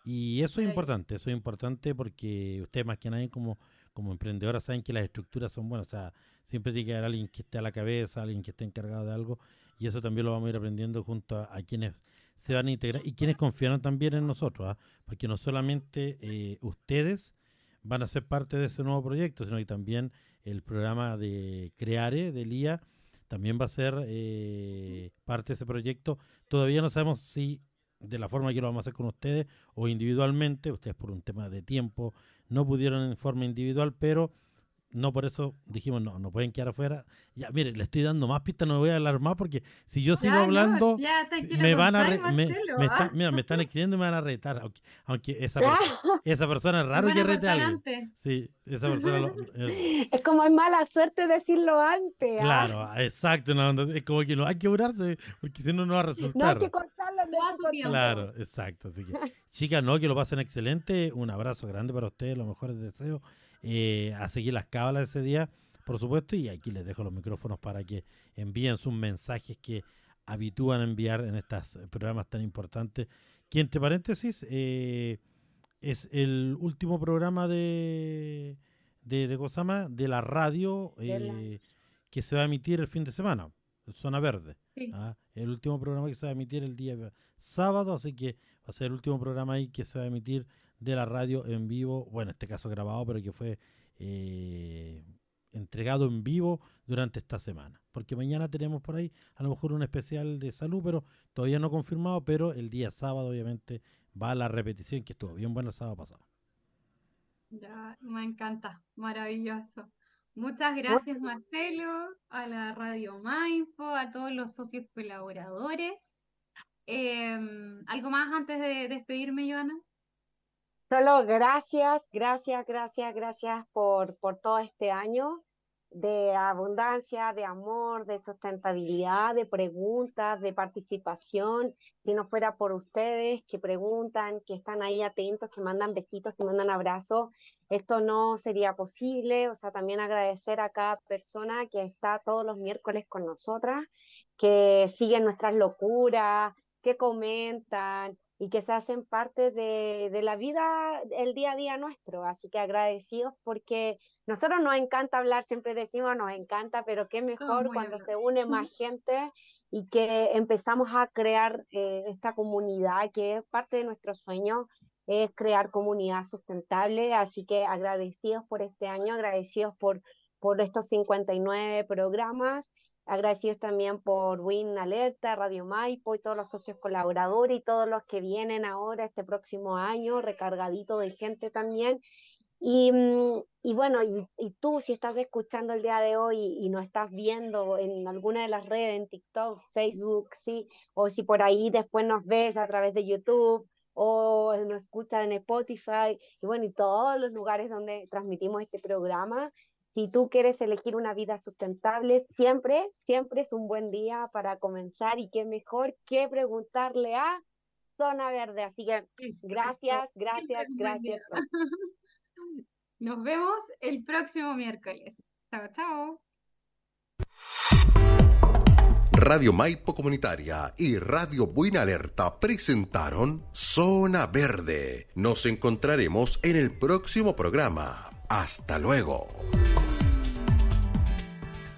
y eso es importante, eso es importante porque ustedes más que nadie como, como emprendedoras saben que las estructuras son buenas. O sea, siempre tiene que haber alguien que esté a la cabeza, alguien que esté encargado de algo. Y eso también lo vamos a ir aprendiendo junto a quienes se van a integrar y quienes confiaron también en nosotros, ¿ah? porque no solamente eh, ustedes van a ser parte de ese nuevo proyecto, sino que también el programa de Creare del IA también va a ser eh, parte de ese proyecto. Todavía no sabemos si de la forma que lo vamos a hacer con ustedes o individualmente, ustedes por un tema de tiempo no pudieron en forma individual, pero no por eso dijimos, no, no pueden quedar afuera. Ya, mire, le estoy dando más pistas, no me voy a hablar más porque si yo sigo hablando, me van a... me, ¿ah? mira, me están escribiendo y me van a retar, aunque, aunque esa, persona, *laughs* esa persona es raro que rete a alguien. Sí, esa persona... *laughs* es como es mala suerte decirlo antes. ¿ah? Claro, exacto, no, es como que no hay que curarse porque si no, no va a resultar. No hay que cortarlo, no a su tiempo. Claro, exacto. Así que, *laughs* chicas, no, que lo pasen excelente. Un abrazo grande para ustedes, los mejores deseos eh, a seguir las cábalas ese día, por supuesto, y aquí les dejo los micrófonos para que envíen sus mensajes que habitúan a enviar en estos programas tan importantes, que entre paréntesis eh, es el último programa de, de, de Cosama, de la radio, eh, que se va a emitir el fin de semana, Zona Verde. ¿ah? El último programa que se va a emitir el día sábado, así que va a ser el último programa ahí que se va a emitir de la radio en vivo, bueno, en este caso grabado, pero que fue eh, entregado en vivo durante esta semana. Porque mañana tenemos por ahí a lo mejor un especial de salud, pero todavía no confirmado, pero el día sábado obviamente va a la repetición, que estuvo bien buena el sábado pasado. Ya, me encanta, maravilloso. Muchas gracias Marcelo, a la Radio Mindfo, a todos los socios colaboradores. Em, ¿Algo más antes de despedirme, Joana? Solo gracias, gracias, gracias, gracias por, por todo este año de abundancia, de amor, de sustentabilidad, de preguntas, de participación. Si no fuera por ustedes que preguntan, que están ahí atentos, que mandan besitos, que mandan abrazos, esto no sería posible. O sea, también agradecer a cada persona que está todos los miércoles con nosotras, que siguen nuestras locuras, que comentan, y que se hacen parte de, de, la vida, el día a día nuestro. Así que agradecidos porque nosotros nos encanta hablar, siempre decimos nos encanta, pero qué mejor cuando se une más *laughs* gente y que empezamos a crear eh, esta comunidad que es parte de nuestro sueño es crear comunidad sustentable, así que agradecidos por este año, agradecidos por, por estos 59 programas Agradecidos también por Win Alerta, Radio Maipo y todos los socios colaboradores y todos los que vienen ahora este próximo año, recargadito de gente también. Y, mm, y bueno, y, y, tú si estás escuchando el día de hoy y, y no estás viendo en alguna de las redes, en TikTok, Facebook, sí, o si por ahí después nos ves a través de YouTube o nos escuchas en Spotify, y bueno, y todos los lugares donde transmitimos este programa, si tú quieres elegir una vida sustentable, siempre, siempre es un buen día para comenzar y qué mejor que preguntarle a Zona Verde. Así que gracias, gracias, gracias. *laughs* Nos vemos el próximo miércoles. Chao, chao. Radio Maipo Comunitaria y Radio Buena Alerta presentaron Zona Verde. Nos encontraremos en el próximo programa. Hasta luego.